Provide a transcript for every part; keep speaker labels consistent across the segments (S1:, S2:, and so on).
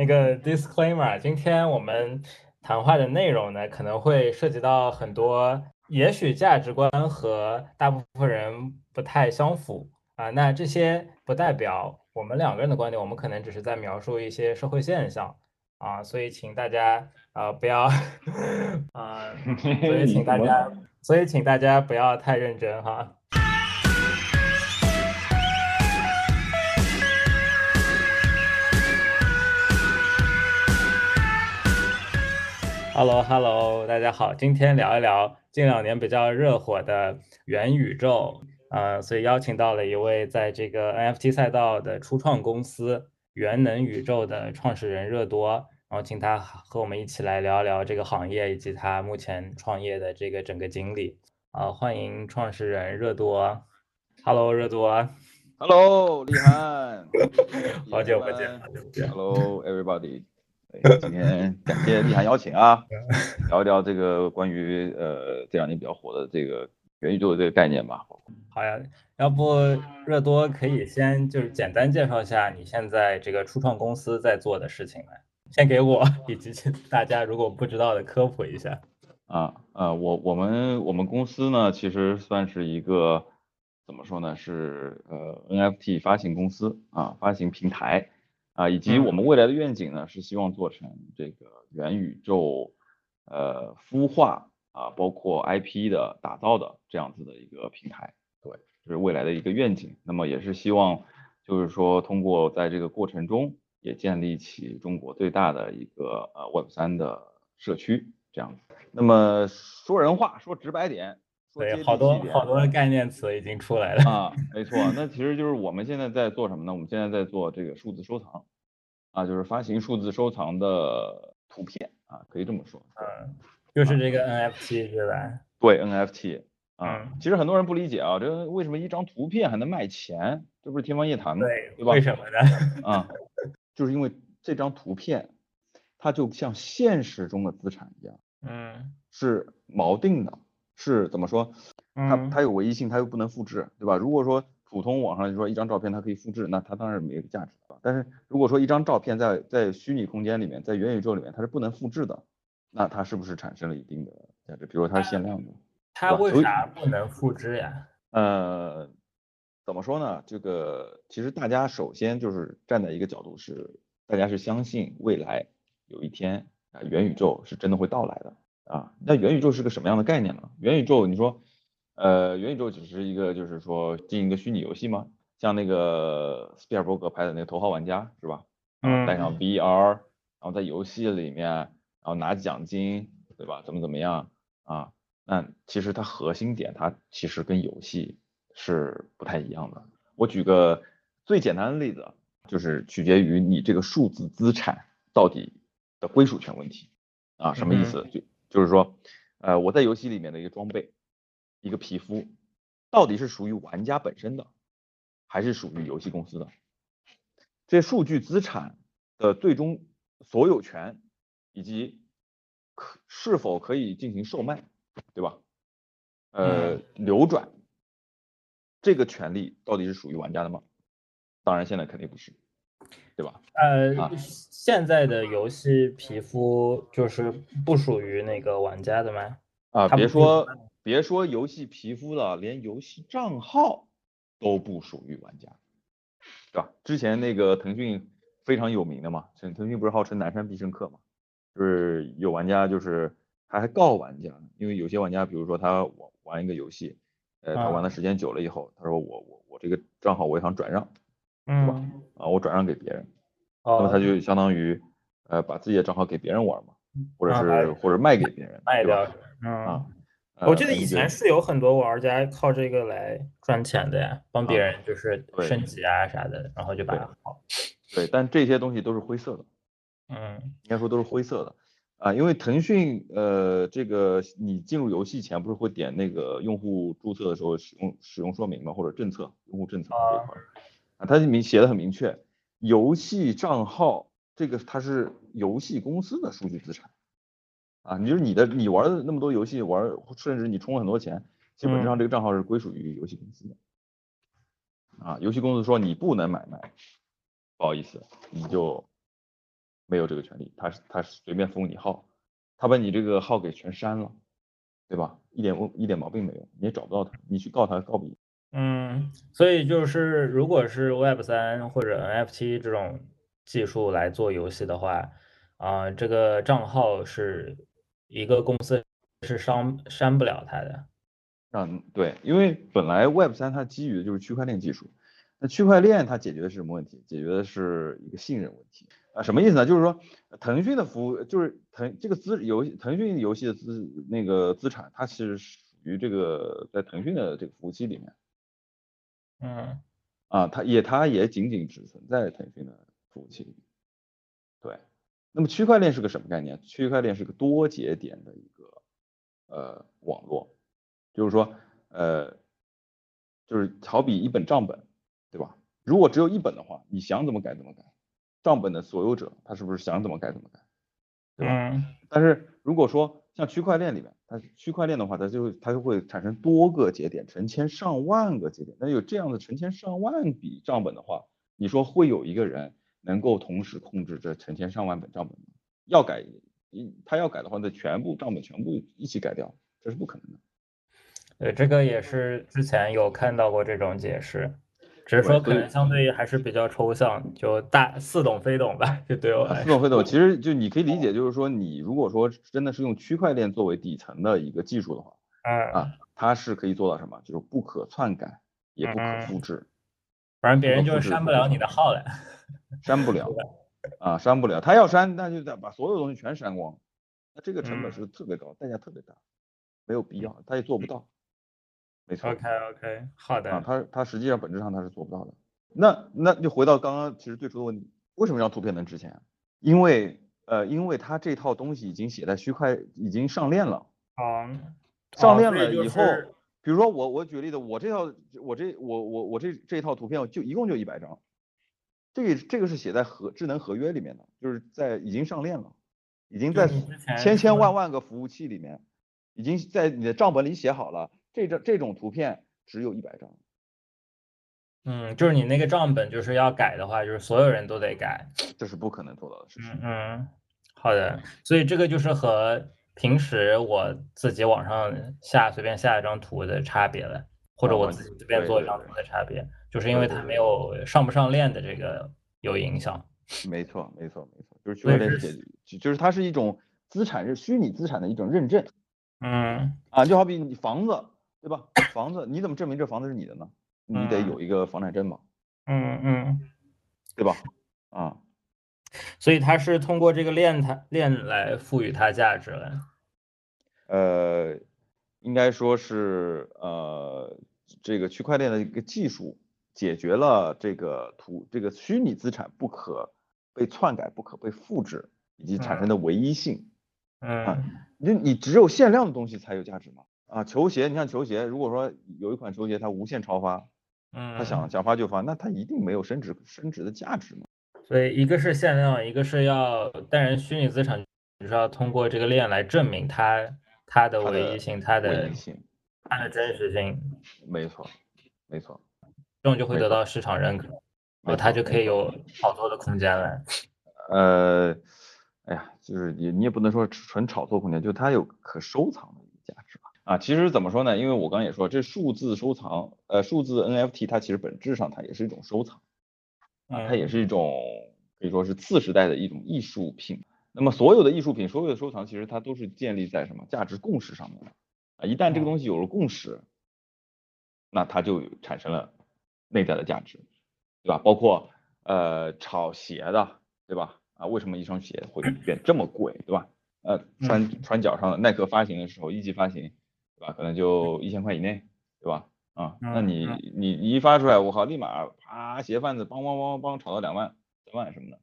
S1: 那个 disclaimer，今天我们谈话的内容呢，可能会涉及到很多，也许价值观和大部分人不太相符啊。那这些不代表我们两个人的观点，我们可能只是在描述一些社会现象啊，所以请大家啊不要 啊，所以 请大家，所以请大家不要太认真哈。Hello，Hello，大家好，今天聊一聊近两年比较热火的元宇宙，呃，所以邀请到了一位在这个 NFT 赛道的初创公司元能宇宙的创始人热多，然后请他和我们一起来聊一聊这个行业以及他目前创业的这个整个经历。啊，欢迎创始人热多，Hello，热多
S2: ，Hello，厉害，
S1: 好久不见
S2: ，Hello，everybody。今天感谢立涵邀请啊，聊一聊这个关于呃这两年比较火的这个元宇宙的这个概念吧。
S1: 好呀，要不热多可以先就是简单介绍一下你现在这个初创公司在做的事情来，先给我以及大家如果不知道的科普一下。
S2: 啊呃，我我们我们公司呢其实算是一个怎么说呢是呃 NFT 发行公司啊发行平台。啊，以及我们未来的愿景呢，是希望做成这个元宇宙，呃，孵化啊，包括 IP 的打造的这样子的一个平台，对，这是未来的一个愿景。那么也是希望，就是说通过在这个过程中，也建立起中国最大的一个呃 Web 三的社区这样子。那么说人话，说直白点。
S1: 对，好多好多概念词已经出来了
S2: 啊，没错，那其实就是我们现在在做什么呢？我们现在在做这个数字收藏啊，就是发行数字收藏的图片啊，可以这么说。
S1: 嗯，就是这个 NFT 是吧？
S2: 对，NFT 啊，其实很多人不理解啊，这为什么一张图片还能卖钱？这不是天方夜谭吗？
S1: 对，
S2: 对吧？
S1: 为什么呢？
S2: 啊，就是因为这张图片它就像现实中的资产一样，
S1: 嗯，
S2: 是锚定的。是怎么说？它它有唯一性，它又不能复制，对吧？如果说普通网上就说一张照片它可以复制，那它当然没有价值了。但是如果说一张照片在在虚拟空间里面，在元宇宙里面它是不能复制的，那它是不是产生了一定的价值？比如它是限量的，
S1: 它为啥不能复制
S2: 呀？呃，怎么说呢？这个其实大家首先就是站在一个角度是，大家是相信未来有一天啊元宇宙是真的会到来的。啊，那元宇宙是个什么样的概念呢？元宇宙，你说，呃，元宇宙只是一个，就是说进行一个虚拟游戏吗？像那个斯皮尔伯格拍的那个《头号玩家》是吧？
S1: 嗯。
S2: 带上 VR，然后在游戏里面，然后拿奖金，对吧？怎么怎么样啊？那其实它核心点，它其实跟游戏是不太一样的。我举个最简单的例子，就是取决于你这个数字资产到底的归属权问题啊，什么意思？就就是说，呃，我在游戏里面的一个装备，一个皮肤，到底是属于玩家本身的，还是属于游戏公司的？这数据资产的最终所有权，以及可是否可以进行售卖，对吧？呃，流转这个权利到底是属于玩家的吗？当然，现在肯定不是。对吧？
S1: 呃，现在的游戏皮肤就是不属于那个玩家的吗？
S2: 啊，别说别说游戏皮肤了，连游戏账号都不属于玩家，对吧？之前那个腾讯非常有名的嘛，腾腾讯不是号称南山必胜客嘛，就是有玩家就是他还告玩家，因为有些玩家比如说他玩玩一个游戏，呃，他玩的时间久了以后，他说我我我这个账号我想转让。
S1: 是
S2: 吧？啊，我转让给别人，那么他就相当于呃把自己的账号给别人玩嘛，或者是或者卖给别人，
S1: 卖掉。
S2: 嗯啊，
S1: 我记得以前是有很多玩家靠这个来赚钱的呀，帮别人就是升级啊啥的，然后就把它好。
S2: 对，但这些东西都是灰色的，
S1: 嗯，
S2: 应该说都是灰色的啊，因为腾讯呃这个你进入游戏前不是会点那个用户注册的时候使用使用说明嘛，或者政策用户政策这一块。啊，它明写的很明确，游戏账号这个它是游戏公司的数据资产，啊，你就是你的你玩的那么多游戏玩，甚至你充了很多钱，基本上这个账号是归属于游戏公司的，啊，游戏公司说你不能买卖，不好意思，你就没有这个权利，他是他随便封你号，他把你这个号给全删了，对吧？一点问一点毛病没有，你也找不到他，你去告他告不赢。
S1: 嗯，所以就是如果是 Web 三或者 NFT 这种技术来做游戏的话，啊，这个账号是一个公司是删删不了它的。
S2: 嗯，对，因为本来 Web 三它基于的就是区块链技术，那区块链它解决的是什么问题？解决的是一个信任问题啊，什么意思呢？就是说腾讯的服务就是腾这个资游腾讯游戏的资那个资产，它其实属于这个在腾讯的这个服务器里面，
S1: 嗯，
S2: 啊，它也它也仅仅只存在腾讯的服务器里，对。那么区块链是个什么概念？区块链是个多节点的一个呃网络。就是说，呃，就是好比一本账本，对吧？如果只有一本的话，你想怎么改怎么改，账本的所有者他是不是想怎么改怎么改，对吧？但是如果说像区块链里面，它区块链的话，它就它就会产生多个节点，成千上万个节点。那有这样的成千上万笔账本的话，你说会有一个人能够同时控制这成千上万本账本吗？要改，他要改的话，那全部账本全部一起改掉，这是不可能的。
S1: 对，这个也是之前有看到过这种解释，只是说可能相对还是比较抽象，就大似懂非懂吧，就对我来说。
S2: 似懂非懂，其实就你可以理解，就是说你如果说真的是用区块链作为底层的一个技术的话，
S1: 嗯。
S2: 啊，它是可以做到什么？就是不可篡改，也不可复制，
S1: 反正别人就是删不了你的号了，
S2: 删不了 啊，删不了。他要删，那就得把所有东西全删光，那这个成本是特别高，代价特别大，没有必要，他也做不到。没错
S1: ，OK OK，好的
S2: 啊，它它实际上本质上它是做不到的。那那就回到刚刚其实最初的问题，为什么让图片能值钱？因为呃，因为它这套东西已经写在区块，已经上链了。
S1: 啊，
S2: 上链了以后，比如说我我举例子，我这套我这我我我这这套图片就一共就一百张，这个这个是写在合智能合约里面的，就是在已经上链了，已经在千千万万个服务器里面，已经在你的账本里写好了。这张这种图片只有一百张，
S1: 嗯，就是你那个账本就是要改的话，就是所有人都得改，
S2: 这是不可能做到的事情。
S1: 嗯，好的，所以这个就是和平时我自己网上下随便下一张图的差别了，或者我自己随便做一张图的差别，就是因为它没有上不上链的这个有影响。
S2: 没错，没错，没错，就是区块链解，就是它是一种资产，是虚拟资产的一种认证。
S1: 嗯，
S2: 啊，就好比你房子。对吧？房子你怎么证明这房子是你的呢？你得有一个房产证嘛。
S1: 嗯嗯，
S2: 对吧？啊，
S1: 所以它是通过这个链它链来赋予它价值了。
S2: 呃，应该说是呃，这个区块链的一个技术解决了这个图这个虚拟资产不可被篡改、不可被复制以及产生的唯一性。
S1: 嗯，
S2: 你你只有限量的东西才有价值吗？啊，球鞋，你像球鞋，如果说有一款球鞋它无限超发，
S1: 嗯，
S2: 他想想发就发，那它一定没有升值升值的价值嘛。
S1: 所以一个是限量，一个是要，当然虚拟资产就是要通过这个链来证明它它的唯一性，它的
S2: 性，
S1: 它的真实性。
S2: 没错，没错，
S1: 这种就会得到市场认可，然后它就可以有炒作的空间了。
S2: 呃，哎呀，就是你你也不能说纯炒作空间，就它有可收藏的。啊，其实怎么说呢？因为我刚刚也说，这数字收藏，呃，数字 NFT 它其实本质上它也是一种收藏，啊，它也是一种可以说是次时代的一种艺术品。那么所有的艺术品，所有的收藏，其实它都是建立在什么价值共识上面的啊？一旦这个东西有了共识，那它就产生了内在的价值，对吧？包括呃炒鞋的，对吧？啊，为什么一双鞋会变这么贵，对吧？呃，穿穿脚上的，耐克发行的时候一级发行。对吧？可能就一千块以内，对吧？啊，那你你你一发出来，我靠，立马啪，鞋贩子梆梆梆梆炒到两万、三万什么的，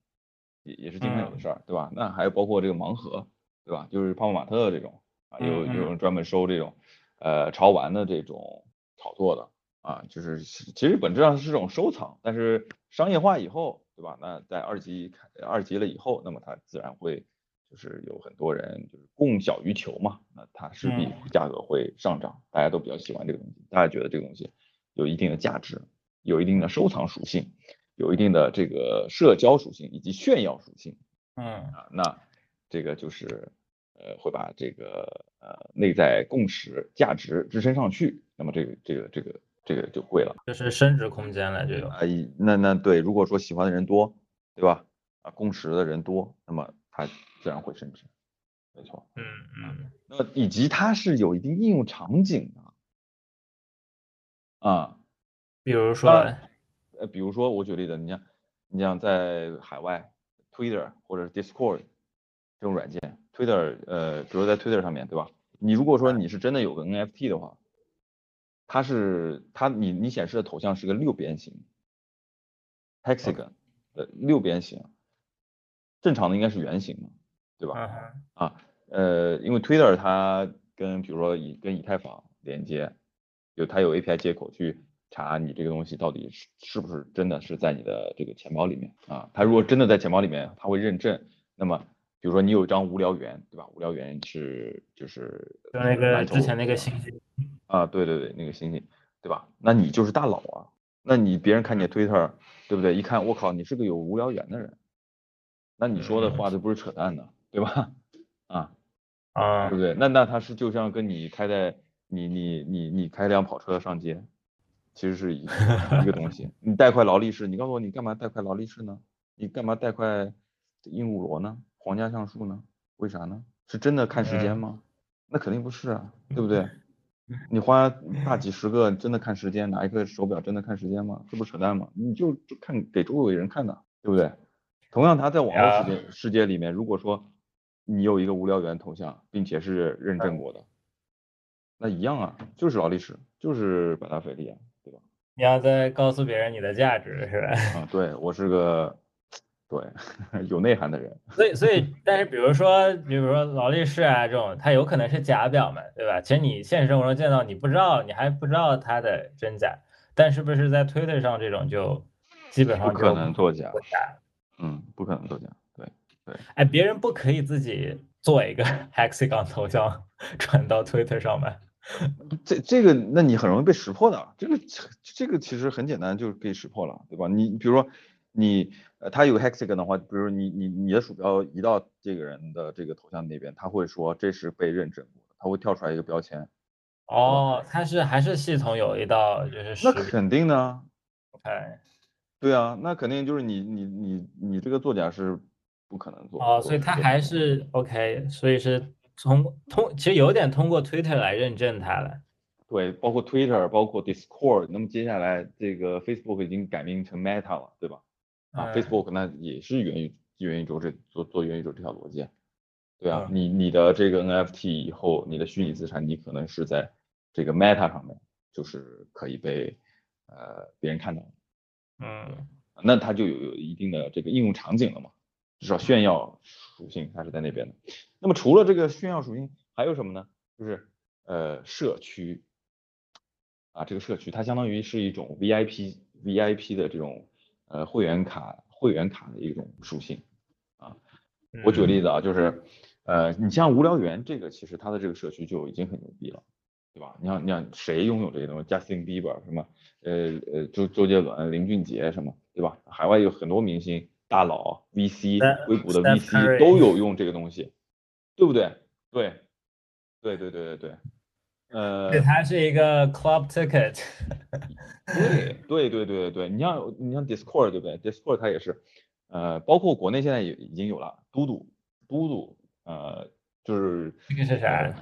S2: 也也是经常有的事儿，对吧？那还有包括这个盲盒，对吧？就是泡泡玛特这种啊，有有人专门收这种呃潮玩的这种炒作的啊，就是其实本质上是这种收藏，但是商业化以后，对吧？那在二级二级了以后，那么它自然会。就是有很多人就是供小于求嘛，那它势必价格会上涨，大家都比较喜欢这个东西，大家觉得这个东西有一定的价值，有一定的收藏属性，有一定的这个社交属性以及炫耀属性
S1: 嗯
S2: 啊，那这个就是呃会把这个呃内在共识价值支撑上去，那么这个这个这个这个就贵了。
S1: 就是升值空间了，就有。
S2: 啊，一那那对，如果说喜欢的人多，对吧？啊，共识的人多，那么它自然会升值，没错。
S1: 嗯嗯
S2: 那么以及它是有一定应用场景的啊，
S1: 比如说，
S2: 呃，比如说我举例子，你像你像在海外，Twitter 或者 Discord 这种软件，Twitter 呃，比如在 Twitter 上面，对吧？你如果说你是真的有个 NFT 的话，它是它你你显示的头像是个六边形 hexagon 呃六边形，正常的应该是圆形嘛，对吧？啊，呃，因为 Twitter 它跟比如说以跟以太坊连接，就它有 API 接口去查你这个东西到底是是不是真的是在你的这个钱包里面啊。它如果真的在钱包里面，它会认证。那么比如说你有一张无聊猿，对吧？无聊猿是就是
S1: 就那个之前那个星星，
S2: 啊，对对对，那个星星，对吧？那你就是大佬啊，那你别人看你 Twitter，对不对？一看我靠，你是个有无聊猿的人，那你说的话都不是扯淡的，对吧？啊，
S1: 啊
S2: 对不对？那那他是就像跟你开在你你你你开辆跑车上街，其实是一一个东西。你带块劳力士，你告诉我你干嘛带块劳力士呢？你干嘛带块鹦鹉螺呢？皇家橡树呢？为啥呢？是真的看时间吗？那肯定不是啊，对不对？你花大几十个真的看时间，拿一个手表真的看时间吗？这不扯淡吗？你就就看给周围人看的，对不对？同样，他在网络世界世界里面，如果说你有一个无聊猿头像，并且是认证过的，那一样啊，就是劳力士，就是百达翡丽啊，对吧？
S1: 你要在告诉别人你的价值是吧？
S2: 啊，对我是个对 有内涵的人，
S1: 所以所以，但是比如说，比如说劳力士啊这种，它有可能是假表嘛，对吧？其实你现实生活中见到，你不知道，你还不知道它的真假，但是不是在推特上这种就基本上
S2: 不可能作假。嗯，不可能作假，对对。
S1: 哎，别人不可以自己做一个 hexagon 头像传到 Twitter 上吗？
S2: 这这个，那你很容易被识破的。这个这个其实很简单，就可以识破了，对吧？你比如说你呃，他有个 hexagon 的话，比如你你你的鼠标移到这个人的这个头像那边，他会说这是被认证过的，他会跳出来一个标签。
S1: 哦，它是还是系统有一道就是识
S2: 那肯定的，
S1: 哎
S2: 对啊，那肯定就是你你你你这个作假是不可能做。
S1: 哦，所以
S2: 他
S1: 还是 OK，所以是从通其实有点通过 Twitter 来认证他了。
S2: 对，包括 Twitter，包括 Discord，那么接下来这个 Facebook 已经改名成 Meta 了，对吧？啊
S1: 嗯
S2: ，Facebook 那也是源于元宇宙这做做元宇宙这条逻辑，对啊，
S1: 嗯
S2: 你你的这个 NFT 以后，你的虚拟资产，你可能是在这个 Meta 上面，就是可以被呃别人看到的，
S1: 嗯
S2: 那它就有有一定的这个应用场景了嘛，至少炫耀属性它是在那边的。那么除了这个炫耀属性，还有什么呢？就是呃社区啊，这个社区它相当于是一种 VIP VIP 的这种呃会员卡会员卡的一种属性啊。我举个例子啊，就是呃你像无聊猿这个，其实它的这个社区就已经很牛逼了。对吧？你看，你看谁拥有这些东西？Justin Bieber 什么？呃呃，周周杰伦、林俊杰什么？对吧？海外有很多明星、大佬、VC、硅谷的 VC 都有用这个东西，对不对？对，对对对对对，呃，
S1: 对，它是一个 club ticket。
S2: 对对对对对对，你像你像 Discord 对不对？Discord 它也是，呃，包括国内现在也已经有了嘟嘟，嘟嘟，呃，就是
S1: 这个是啥
S2: 呃？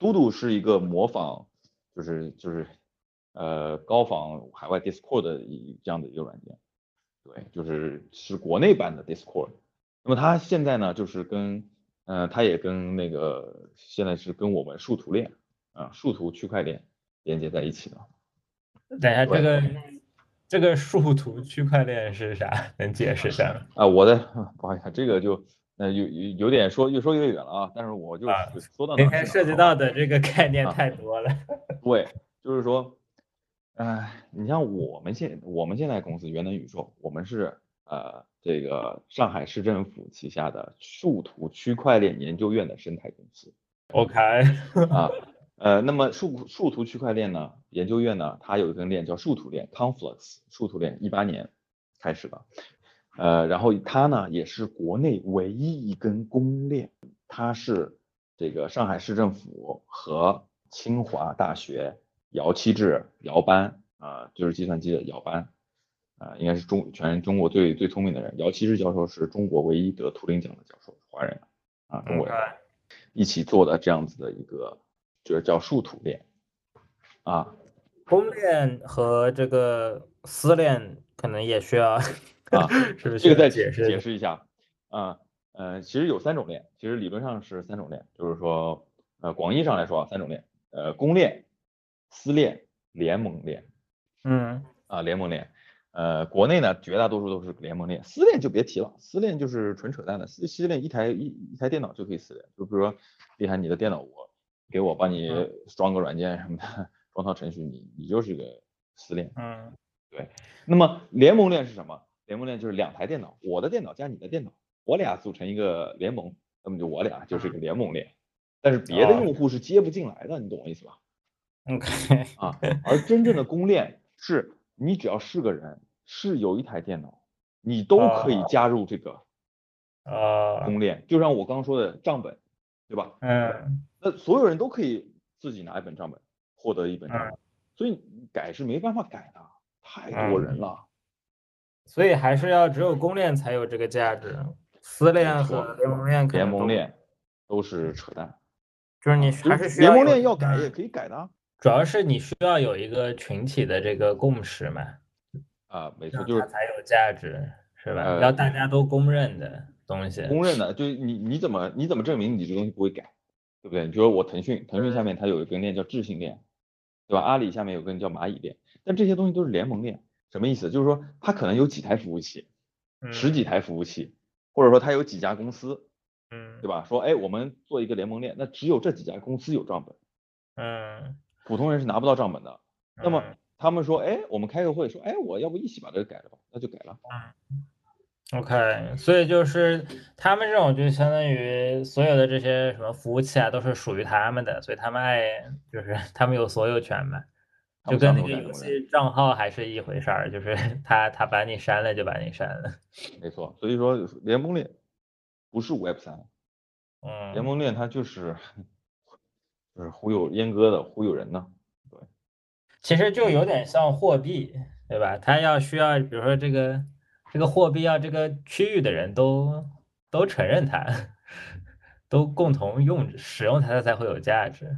S2: 嘟嘟是一个模仿，就是就是呃高仿海外 Discord 的一这样的一个软件，对，就是是国内版的 Discord。那么它现在呢，就是跟呃，它也跟那个现在是跟我们树图链啊，树图区块链连接在一起的。
S1: 等一下，这个这个树图区块链是啥？能解释一下吗？
S2: 啊，我的 不好意思，这个就呃有有有点说越说越远了啊，但是我就
S1: 啊
S2: 说到哪
S1: 今天涉及到的这个概念
S2: 啊
S1: 太多了。
S2: 对，就是说，哎，你像我们现我们现在公司元能宇宙，我们是呃这个上海市政府旗下的数图区块链研究院的生态公司
S1: OK，
S2: 啊。呃，那么数数图区块链呢，研究院呢，它有一根链叫数图链 Conflux 数图链，一八年开始的。呃，然后它呢也是国内唯一一根公链，它是这个上海市政府和清华大学姚期智姚班啊，就是计算机的姚班啊，应该是中全中国最最聪明的人。姚期智教授是中国唯一得图灵奖的教授，华人啊，中国人一起做的这样子的一个，就是叫树图链啊。
S1: 公链和这个私链可能也需要
S2: 啊，
S1: 是不是？
S2: 这个再
S1: 解释
S2: 解释一下啊，呃，其实有三种链，其实理论上是三种链，就是说，呃，广义上来说啊，三种链，呃，公链、私链、联盟链，
S1: 嗯，
S2: 啊，联盟链，呃，国内呢绝大多数都是联盟链，私链就别提了，私链就是纯扯淡的，私私链一台一一台电脑就可以私链，就比如说，厉害你的电脑我给我帮你装个软件什么的。装套程序，你你就是个私链，
S1: 嗯，
S2: 对。那么联盟链是什么？联盟链就是两台电脑，我的电脑加你的电脑，我俩组成一个联盟，那么就我俩就是一个联盟链。但是别的用户是接不进来的，你懂我意思吧
S1: ？OK
S2: 啊，而真正的公链是你只要是个人，是有一台电脑，你都可以加入这个
S1: 呃
S2: 公链。就像我刚刚说的账本，对吧？
S1: 嗯，
S2: 那所有人都可以自己拿一本账本。获得一本账本，所以改是没办法改的，太多人了，
S1: 所以还是要只有公链才有这个价值，私链和联盟链
S2: 联盟链都是扯淡，
S1: 就是你还是需要
S2: 联盟链要改也可以改的，
S1: 主要是你需要有一个群体的这个共识嘛，
S2: 啊，没错，就是
S1: 才有价值，是吧？要大家都公认的东西，
S2: 公认的，就是你你怎么你怎么证明你这东西不会改，对不对？你比如说我腾讯，腾讯下面它有一根链叫智信链。对吧？阿里下面有个叫蚂蚁链，但这些东西都是联盟链，什么意思？就是说他可能有几台服务器，十几台服务器，或者说他有几家公司，
S1: 嗯，
S2: 对吧？说哎，我们做一个联盟链，那只有这几家公司有账本，
S1: 嗯，
S2: 普通人是拿不到账本的。那么他们说，哎，我们开个会说，哎，我要不一起把这个改了吧？那就改了。
S1: OK，所以就是他们这种就相当于所有的这些什么服务器啊，都是属于他们的，所以他们爱就是 他们有所有权嘛，就跟那个游戏账号还是一回事儿，就是 他他把你删了就把你删了。
S2: 没错，所以说联盟链不是 Web 三，
S1: 嗯，
S2: 联盟链它就是就是忽悠阉割的忽悠人呢，对，
S1: 其实就有点像货币，对吧？它要需要比如说这个。这个货币要这个区域的人都都承认它，都共同用使用它，它才会有价值。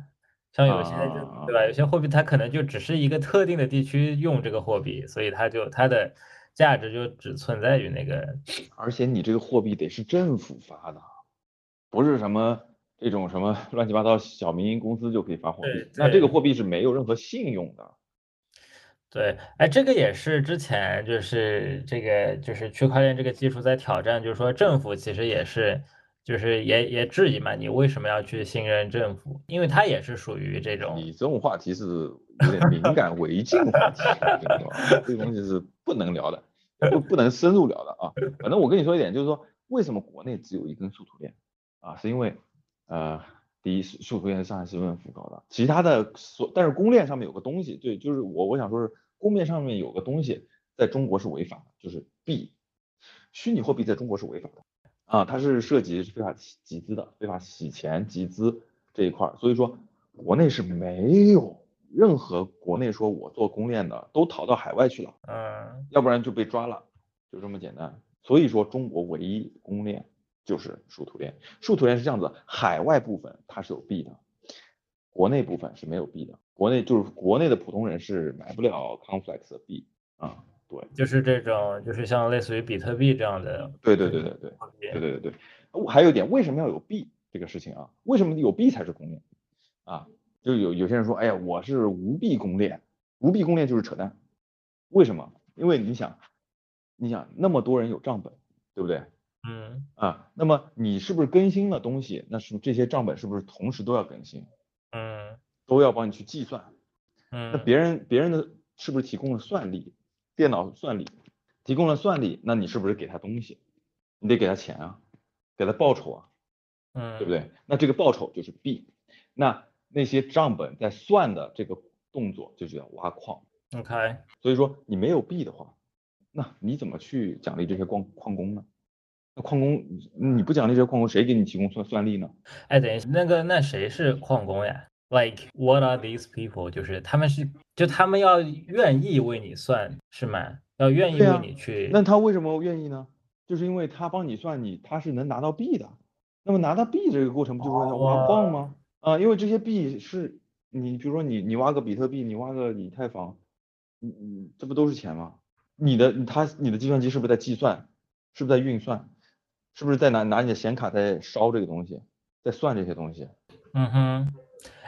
S1: 像有些就对吧？有些货币它可能就只是一个特定的地区用这个货币，所以它就它的价值就只存在于那个。
S2: 而且你这个货币得是政府发的，不是什么这种什么乱七八糟小民营公司就可以发货币，那这个货币是没有任何信用的。
S1: 对，哎，这个也是之前就是这个就是区块链这个技术在挑战，就是说政府其实也是，就是也也质疑嘛，你为什么要去信任政府？因为它也是属于这种。
S2: 你这种话题是有点敏感违禁话题，这个东西是不能聊的，不不能深入聊的啊。反正我跟你说一点，就是说为什么国内只有一根树土链啊？是因为呃。第一是树图链是上海市政府搞的，其他的所但是公链上面有个东西，对，就是我我想说是公链上面有个东西在中国是违法的，就是币，虚拟货币在中国是违法的啊，它是涉及非法集资的，非法洗钱集资这一块儿，所以说国内是没有任何国内说我做公链的都逃到海外去了，
S1: 嗯，
S2: 要不然就被抓了，就这么简单，所以说中国唯一公链。就是树图链，树图链是这样子，海外部分它是有币的，国内部分是没有币的。国内就是国内的普通人是买不了 Complex 的币啊，对，
S1: 就是这种，就是像类似于比特币这样的。
S2: 对对对对对，对对对对。还有一点，为什么要有币这个事情啊？为什么有币才是公链啊？就有有些人说，哎呀，我是无币公链，无币公链就是扯淡。为什么？因为你想，你想那么多人有账本，对不对？
S1: 嗯
S2: 啊，那么你是不是更新了东西？那是这些账本是不是同时都要更新？
S1: 嗯，
S2: 都要帮你去计算。
S1: 嗯，
S2: 那别人别人的是不是提供了算力？电脑算力提供了算力，那你是不是给他东西？你得给他钱啊，给他报酬啊，
S1: 嗯，
S2: 对不对？那这个报酬就是币。那那些账本在算的这个动作就叫挖矿。
S1: OK，
S2: 所以说你没有币的话，那你怎么去奖励这些矿矿工呢？那矿工你不奖励这些矿工，谁给你提供算算力呢？
S1: 哎，等一下，那个那谁是矿工呀？Like what are these people？就是他们是就他们要愿意为你算是吗？要愿意为你去？
S2: 那他为什么愿意呢？就是因为他帮你算，你他是能拿到币的。那么拿到币这个过程不就是挖矿吗？啊，因为这些币是你比如说你你挖个比特币，你挖个以太坊，你你这不都是钱吗？你的他你的计算机是不是在计算？是不是在运算？是不是在拿拿你的显卡在烧这个东西，在算这些东西？
S1: 嗯哼，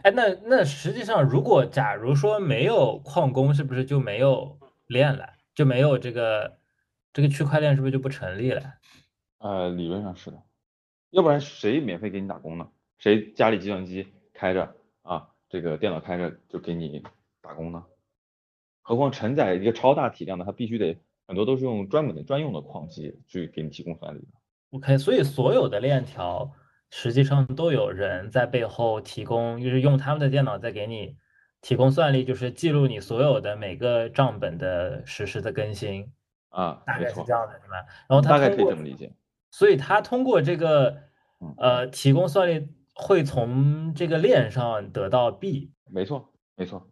S1: 哎，那那实际上，如果假如说没有矿工，是不是就没有链了，就没有这个这个区块链，是不是就不成立了？
S2: 呃，理论上是的，要不然谁免费给你打工呢？谁家里计算机开着啊，这个电脑开着就给你打工呢？何况承载一个超大体量的，它必须得很多都是用专门的专用的矿机去给你提供算力的。
S1: OK，所以所有的链条实际上都有人在背后提供，就是用他们的电脑在给你提供算力，就是记录你所有的每个账本的实时的更新
S2: 啊，
S1: 大概是这样的，是吧？然后他
S2: 大概可以这么理解。
S1: 所以他通过这个呃提供算力，会从这个链上得到币。
S2: 没错，没错。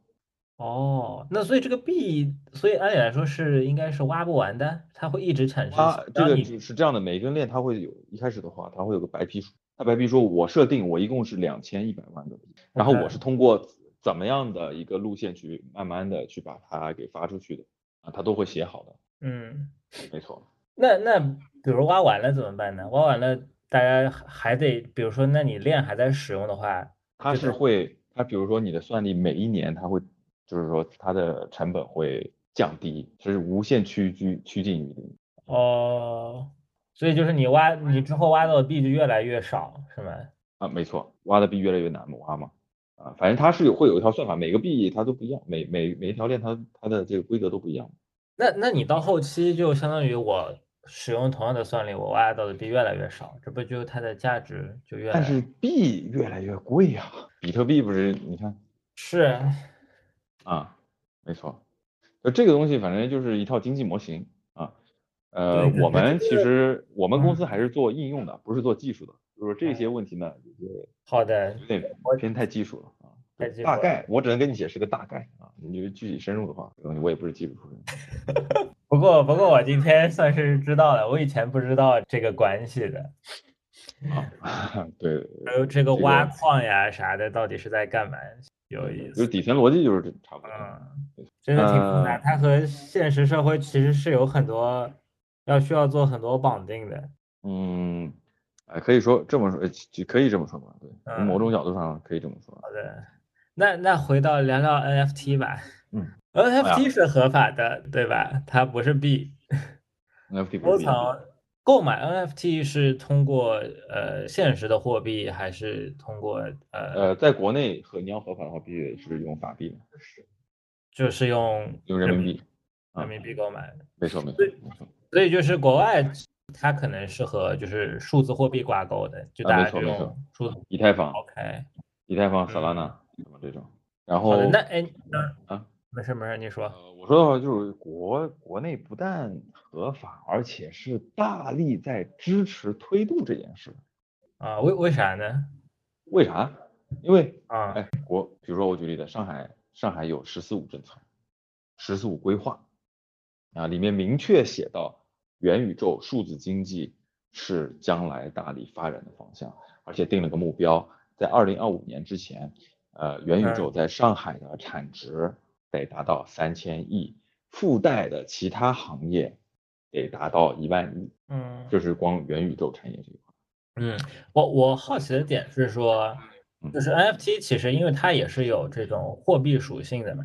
S1: 哦，那所以这个币，所以按理来说是应该是挖不完的，它会一直产生。
S2: 它这个是这样的，每一根链它会有一开始的话，它会有个白皮书。它白皮说我设定我一共是两千一百万个币，然后我是通过怎么样的一个路线去慢慢的去把它给发出去的啊，它都会写好的。
S1: 嗯，
S2: 没错。
S1: 那那比如挖完了怎么办呢？挖完了大家还得，比如说那你链还在使用的话，
S2: 它是会，它比如说你的算力每一年它会。就是说，它的成本会降低，就是无限趋居趋近于零。
S1: 哦，所以就是你挖，你之后挖到的币就越来越少，是吗？
S2: 啊，没错，挖的币越来越难挖嘛。啊，反正它是有会有一套算法，每个币它都不一样，每每每一条链它它的这个规则都不一样。
S1: 那那你到后期就相当于我使用同样的算力，我挖到的币越来越少，这不就它的价值就越？
S2: 但是币越来越贵呀，比特币不是？你看
S1: 是。
S2: 啊，没错，就这个东西，反正就是一套经济模型啊。呃，我们其实我们公司还是做应用的，不是做技术的。就是这些问题呢，
S1: 好的，
S2: 有点偏太技术了啊。大概我只能跟你解释个大概啊，你具体深入的话，我也不是技术出
S1: 身。不过不过我今天算是知道了，我以前不知道这个关系的。
S2: 啊，对。
S1: 还有这个挖矿呀啥的，到底是在干嘛？有意思，
S2: 就底层逻辑就是这差不多，
S1: 真的挺复杂。它和现实社会其实是有很多要需要做很多绑定的。
S2: 嗯，哎，可以说这么说，可以这么说吧？对，从某种角度上可以这么说。
S1: 好的，那那回到聊聊 NFT 吧。
S2: 嗯
S1: ，NFT 是合法的，对吧？它不是币。
S2: NFT 不是币。
S1: 购买 NFT 是通过呃现实的货币，还是通过呃
S2: 呃，在国内和你要合法的话，必须得是用法币，
S1: 是，就是用
S2: 用人民币，
S1: 人民币购买，
S2: 没错没错没错。
S1: 所以就是国外它可能是和就是数字货币挂钩的，就大家就用数
S2: 以太坊
S1: ，OK，
S2: 以太坊、Solana 什么这种，然后
S1: 那哎
S2: 啊。
S1: 没事没事，你说。
S2: 呃，我说的话就是国国内不但合法，而且是大力在支持推动这件事。
S1: 啊，为为啥呢？
S2: 为啥？因为
S1: 啊，
S2: 哎，国，比如说我举例子，上海上海有“十四五”政策，“十四五”规划啊，里面明确写到，元宇宙、数字经济是将来大力发展的方向，而且定了个目标，在二零二五年之前，呃，元宇宙在上海的产值。得达到三千亿，附带的其他行业得达到一万亿。
S1: 嗯，
S2: 就是光元宇宙产业这一块。
S1: 嗯，我我好奇的点是说，就是 NFT 其实因为它也是有这种货币属性的嘛。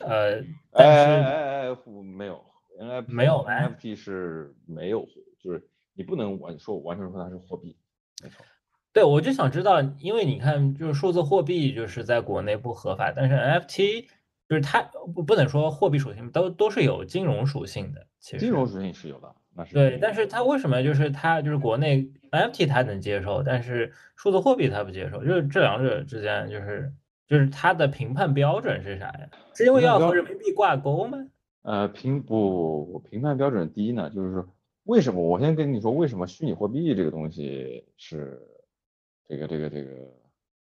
S1: 呃，但是
S2: 哎哎没有，NFT
S1: 没有
S2: NFT 是没有，就是你不能完说完全说它是货币，没错。
S1: 对，我就想知道，因为你看，就是数字货币就是在国内不合法，但是 NFT。就是它不不能说货币属性都都是有金融属性的，其实
S2: 金融属性是有的，那是
S1: 对。但是它为什么就是它就是国内 NFT 它能接受，但是数字货币它不接受？就是这两者之间就是就是它的评判标准是啥呀？是因为要和人民币挂钩吗？
S2: 呃，评不评判标准第一呢，就是说为什么？我先跟你说为什么虚拟货币这个东西是这个这个这个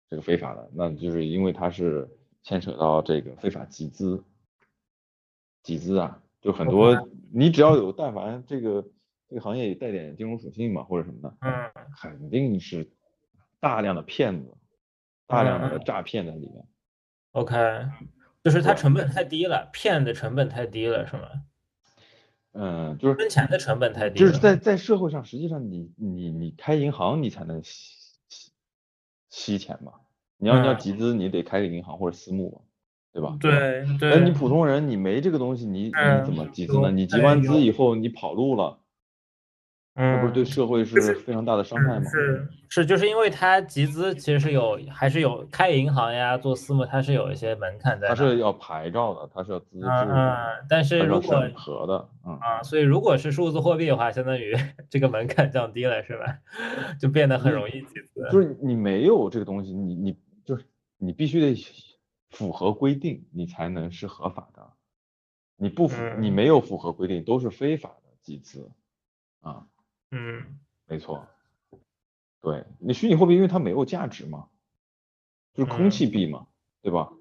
S2: 这个非法的？那就是因为它是牵扯到这个非法集资，集资啊，就很多你只要有但凡这个这个行业带点金融属性嘛，或者什么的，
S1: 嗯，
S2: 肯定是大量的骗子，大量的诈骗在里面。
S1: OK，就是它成本太低了，骗的成本太低了，是吗？
S2: 嗯，就是
S1: 分钱的成本太低了。
S2: 就是在在社会上，实际上你你你开银行，你才能吸吸吸钱嘛。你要你要
S1: 嗯
S2: 集资，你得开个银行或者私募嘛，对吧？
S1: 对
S2: 那
S1: 对，
S2: 你普通人你没这个东西，你你
S1: 嗯
S2: 怎么集资呢？你集
S1: 哎
S2: 完资以后，你跑路了，那不是对
S1: 嗯
S2: 社会
S1: 是
S2: 是非常大的伤害吗？
S1: 是是，就是因为它集资其实是有还是有开银行呀，做私募它是有一些门槛在那。
S2: 它是要牌照的，它是要资质
S1: 嗯
S2: 的，
S1: 嗯，但
S2: 是
S1: 如果
S2: 审核的，嗯。
S1: 啊，所以如果是数字货币的话，相当于 这个门槛降低了，是吧？就变得很容易集资。
S2: 就是你没有这个东西，你你就是你必须得符合规定，你才能是合法的。你不符，你
S1: 嗯
S2: 没有符合规定，都是非法的集资啊，
S1: 嗯
S2: 没错。对你虚拟货币，因为它没有价值嘛，就是空气币嘛，对吧？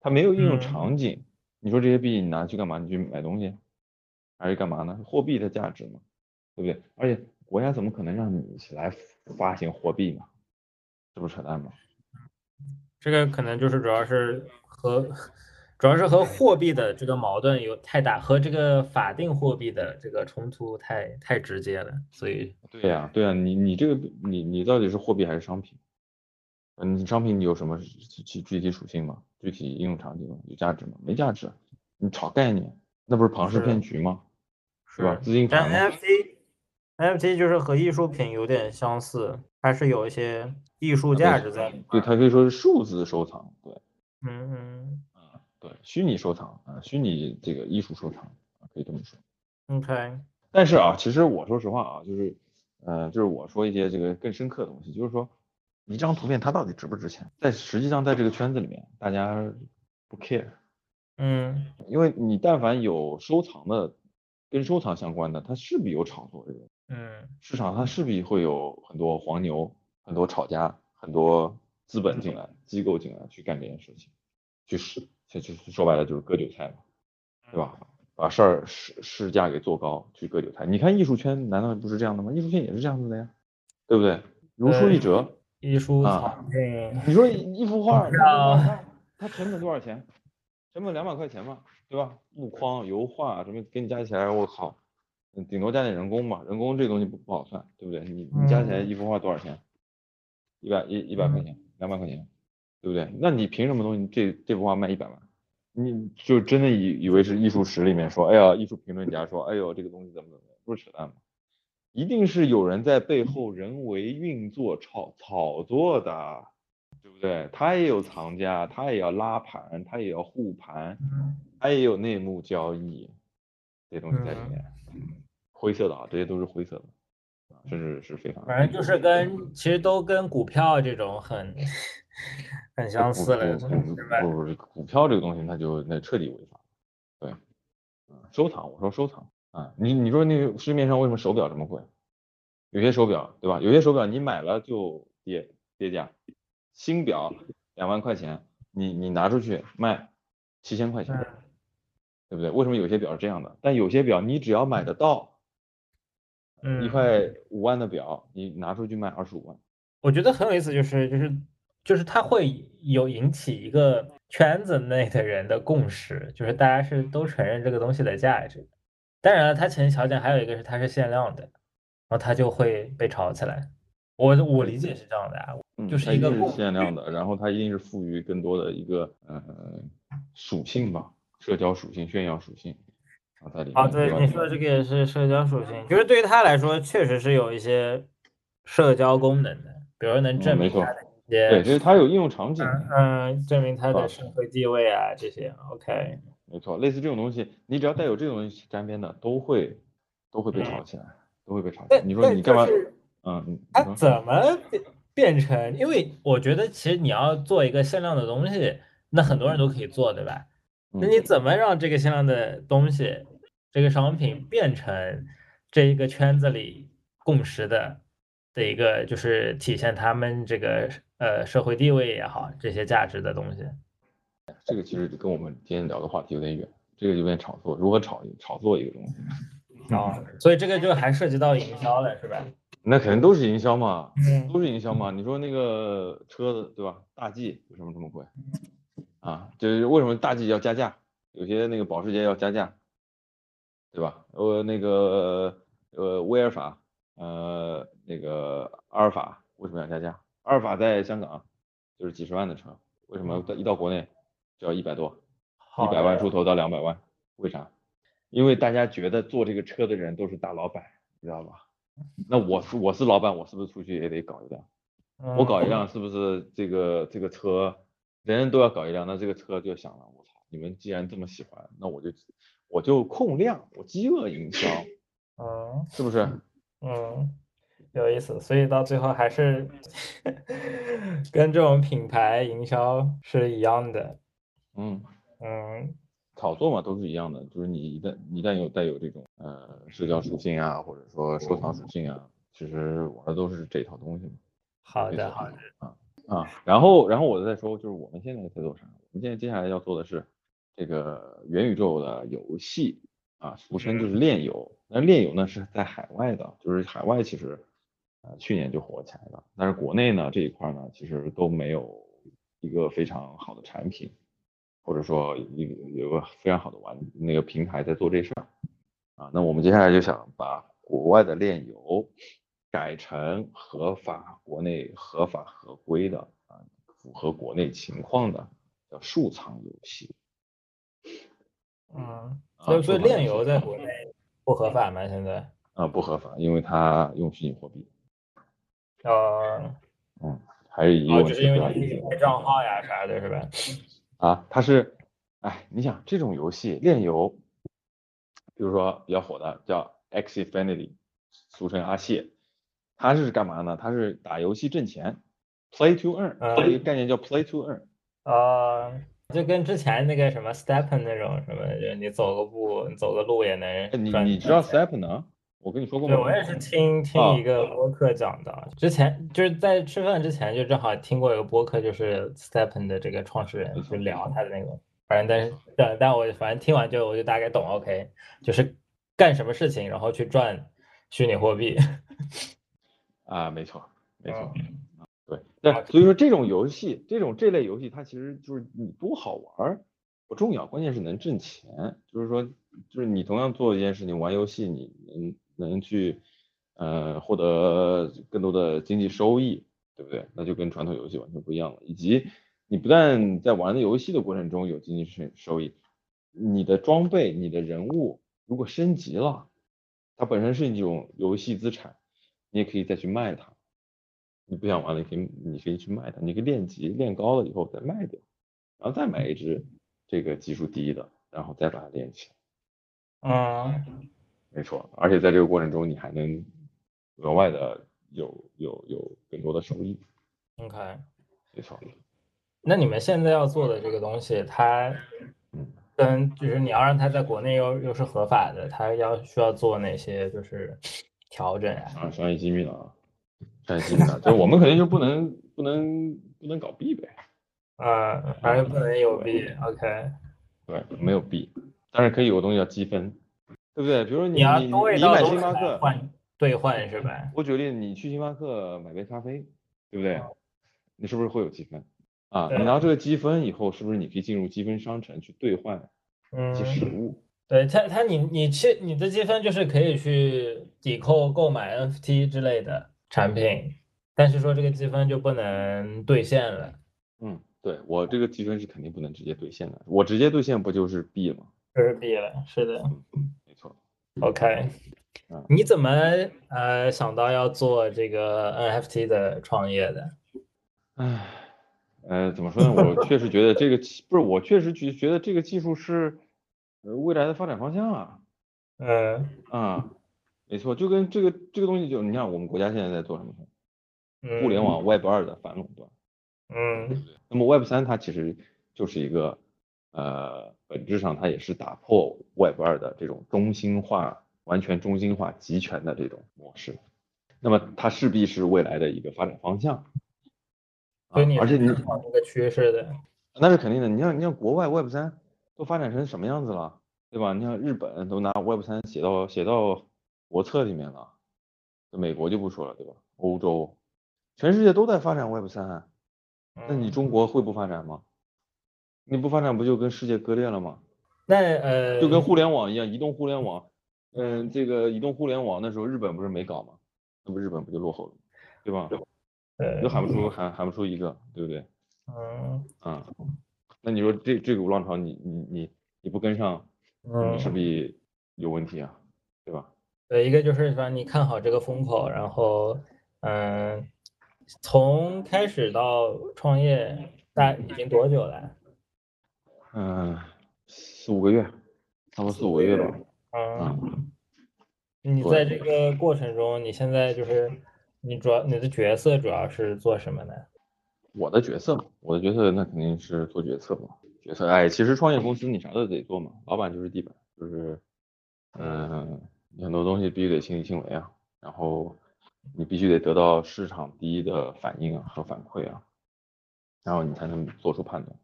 S2: 它没有应用
S1: 嗯
S2: 场景。你说这些币你拿去干嘛？你去买东西，还是干嘛呢？货币的价值嘛，对不对？而且国家怎么可能让你起来发行货币嘛？这不扯淡吗？
S1: 这个可能就是主要是和主要是和货币的这个矛盾有太大，和这个法定货币的这个冲突太太直接了，所以
S2: 对呀、对呀、你你这个你你到底是货币还是商品？嗯，商品你有什么具具具体属性吗？具体应用场景吗？有价值吗？没价值，你炒概念，那不是庞氏骗局吗？是吧？资金
S1: 但，NFT NFT 就是和艺术品有点相似，还是有一些艺术价值在里面。
S2: 对，它可以说是数字收藏，对，
S1: 嗯嗯
S2: 啊，对，虚拟收藏啊，虚拟这个艺术收藏啊，可以这么说。
S1: ，OK，
S2: 但是啊，其实我说实话啊，就是，呃，就是我说一些这个更深刻的东西，就是说，一张图片它到底值不值钱？在实际上在这个圈子里面，大家不 care，
S1: 嗯。
S2: 因为你但凡有收藏的，跟收藏相关的，它势必有炒作这个。
S1: 嗯。
S2: 市场，它势必会有很多黄牛、很多炒家、很多资本进来、机构进来去干这件事情，去市，就就是说白了就是割韭菜嘛，对吧？把事儿市市价给做高，去割韭菜。你看艺术圈难道不是这样的吗？艺术圈也是这样子的呀，对不对？如出一辙。
S1: 艺术
S2: 啊你说一一幅画，它它成本多少钱？成本两百块钱嘛，对吧？木框、油画什么给你加起来，我靠，嗯顶多加点人工吧，人工这东西不不好算，对不对？你你加起来
S1: 嗯
S2: 一幅画多少钱？一百一一百块钱，两百块钱，对不对？那你凭什么东西这这幅画卖一百万？你就真的以以为是艺术史里面说，哎呀，艺术评论家说，哎呦，这个东西怎么怎么样，不是扯淡吗？一定是有人在背后人为运作炒炒作的，对不对？他也有藏家，他也要拉盘，他也要护盘，
S1: 嗯
S2: 他也有内幕交易，这东西在里
S1: 嗯
S2: 面，灰色的啊，这些都是灰色的，啊甚至是非常
S1: 反正就是跟其实都跟股票这种很很相似了？
S2: 不不股票这个东西，它就那彻底违法。对，嗯，收藏，我说收藏啊，你你说那个市面上为什么手表这么贵？有些手表对吧？有些手表你买了就跌跌价，新表两万块钱，你你拿出去卖七千块钱，
S1: 嗯
S2: 对不对？为什么有些表是这样的？但有些表你只要买得到，一
S1: 嗯，
S2: 块五万的表，你拿出去卖二十五万。
S1: 我觉得很有意思，就是就是就是它会有引起一个圈子内的人的共识，就是大家是都承认这个东西的价值。当然了，它前提条件还有一个是它是限量的，然后它就会被炒起来。我我理解是这样的啊，
S2: 嗯，
S1: 就是
S2: 它一
S1: 个共
S2: 限量的，然后它一定是赋予更多的一个呃属性吧，社交属性、炫耀属性啊在里面。
S1: 啊，对你说的这个也是社交属性，就是对于他来说，确实是有一些社交功能的，比如能证明他的
S2: 对，就是它有应用场景，
S1: 嗯嗯，证明
S2: 它
S1: 的社会地位啊这些。OK，
S2: 没错，类似这种东西，你只要带有这种东西沾边的，都会都会被炒
S1: 嗯
S2: 起来，都会被炒起来。你说你干嘛？
S1: 就是
S2: 嗯，
S1: 怎么变变成？因为我觉得其实你要做一个限量的东西，那很多人都可以做，对吧？那你怎么让这个限量的东西，这个商品变成这一个圈子里共识的的一个，就是体现他们这个呃社会地位也好，这些价值的东西？
S2: 这个其实跟我们今天聊的话题有点远，这个有点炒作，如何炒炒作一个东西？
S1: 啊，所以这个就还涉及到营销了，是吧？
S2: 那肯定都是营销嘛，都是营销嘛。你说那个车子对吧？大 G 为什么这么贵？啊，就是为什么大 G 要加价？有些那个保时捷要加价，对吧？呃，那个呃威尔法，呃那个阿尔法为什么要加价？阿尔法在香港就是几十万的车，为什么一到国内就要一百多，一百万出头到两百万？为啥？因为大家觉得做这个车的人都是大老板，你知道吧？那我是我是老板，我是不是出去也得搞一辆？我搞一辆是不是这个这个车，人人都要搞一辆？那这个车就想了，我操，你们既然这么喜欢，那我就我就控量，我饥饿营销，
S1: 嗯，
S2: 是不是？
S1: 嗯，有意思。所以到最后还是 跟这种品牌营销是一样的。
S2: 嗯
S1: 嗯。
S2: 炒作嘛，都是一样的，就是你一旦一旦有带有这种呃社交属性啊，或者说收藏属性啊，其实玩的都是这套东西嘛。
S1: 好的，好的
S2: 啊啊，然后然后我再说，就是我们现在在做啥？我们现在接下来要做的是这个元宇宙的游戏啊，俗称就是链游。那链游呢是在海外的，就是海外其实呃去年就火起来了，但是国内呢这一块呢其实都没有一个非常好的产品。或者说一有个非常好的玩那个平台在做这事儿啊，那我们接下来就想把国外的炼油改成合法国内合法合规的啊，符合国内情况的叫数藏游戏。
S1: 嗯，所以所以炼油在国内不合法吗？现在？
S2: 啊，不合法，因为它用虚拟货币。
S1: 呃，
S2: 嗯，还是一个问题，
S1: 就是因为你开账号呀啥的，是吧？
S2: 啊，它是，哎，你想这种游戏炼油，比如说比较火的叫 X Infinity，俗称阿谢，它是干嘛呢？它是打游戏挣钱，Play to earn，它一个概念叫 Play to earn。
S1: 啊，就跟之前那个什么 Step 那种什么，就你走个步，你走个路也能
S2: 你你知道 Stepen 啊？我跟你说过吗？
S1: 对，我也是听听一个播客讲的。之前就是在吃饭之前，就正好听过一个播客，就是 Stepen 的这个创始人去聊他的那个。反正但是但但我反正听完就我就大概懂，OK，就是干什么事情，然后去赚虚拟货币。
S2: 啊，没错，没错。对，所以说这种游戏，这种这类游戏，它其实就是你多好玩不重要，关键是能挣钱。就是说，就是你同样做一件事情，玩游戏，你能。能去呃获得更多的经济收益，对不对？那就跟传统游戏完全不一样了。以及你不但在玩的游戏的过程中有经济收收益，你的装备、你的人物如果升级了，它本身是一种游戏资产，你也可以再去卖它。你不想玩了，你可以你可以去卖它，你可以练级练高了以后再卖掉，然后再买一只这个级数低的，然后再把它练起来。
S1: 嗯。
S2: 没错，而且在这个过程中，你还能额外的有有有更多的收益。
S1: OK，
S2: 没错。
S1: 那你们现在要做的这个东西，它跟就是你要让它在国内又又是合法的，它要需要做哪些就是调整呀？
S2: 啊，商业机密了啊，商业机密了，就我们肯定就不能不能不能搞币呗。
S1: 啊，反正不能有币。OK。
S2: 对，没有币，但是可以有个东西叫积分。对不对？比如说你
S1: 你
S2: 你买星巴克
S1: 换兑换是吧？
S2: 我举个例子，你去星巴克买杯咖啡，对不对？你是不是会有积分啊？你拿这个积分以后，是不是你可以进入积分商城去兑换一些实物？
S1: 对它它你你去你的积分就是可以去抵扣购买 NFT 之类的产品，但是说这个积分就不能兑现了。
S2: 嗯，对我这个积分是肯定不能直接兑现的，我直接兑现不就是币吗？
S1: 就是币了，是的。没错 OK，
S2: 嗯，
S1: 你怎么呃想到要做这个 NFT 的创业的？
S2: 唉，呃，怎么说呢？我确实觉得这个不是，我确实觉觉得这个技术是呃未来的发展方向啊。
S1: 嗯
S2: 啊，没错，就跟这个这个东西就你看我们国家现在在做什么？
S1: 嗯，
S2: 互联网 Web 二的反垄断。
S1: 嗯，
S2: 那么 Web 三它其实就是一个呃，本质上它也是打破 Web 二的这种中心化、完全中心化、集权的这种模式。那么它势必是未来的一个发展方向。
S1: 所以你
S2: 而且你
S1: 往这个趋势的，
S2: 那是肯定的。你像你像国外 Web 三都发展成什么样子了，对吧？你像日本都拿 Web 三写到写到国策里面了，美国就不说了，对吧？欧洲，全世界都在发展 Web 三，那你
S1: 嗯
S2: 中国会不发展吗？你不发展不就跟世界割裂了吗？
S1: 那呃，
S2: 就跟 互联网一样，移动互联网，嗯，这个移动互联网那时候日本不是没搞吗？那不日本不就落后了，对吧？
S1: 呃
S2: 都喊不出喊喊不出一个，对不对？
S1: 嗯
S2: 啊、那你说这这股浪潮你你你你不跟上，
S1: 嗯
S2: 你势必有问题啊，对吧？
S1: 对，一个就是说你看好这个风口，然后嗯，从开始到创业大已经多久了？
S2: 嗯，四五个月，差不多四五个月吧。
S1: 嗯，你在这个过程中，你现在就是你主要你的角色主要是做什么呢？
S2: 我的角色嘛，我的角色那肯定是做决策嘛。决策，哎，其实创业公司你啥都得做嘛，老板就是地板，就是，嗯，你很多东西必须得亲力亲为啊，然后你必须得得到市场第一的反应啊和反馈啊，然后你才能做出判断。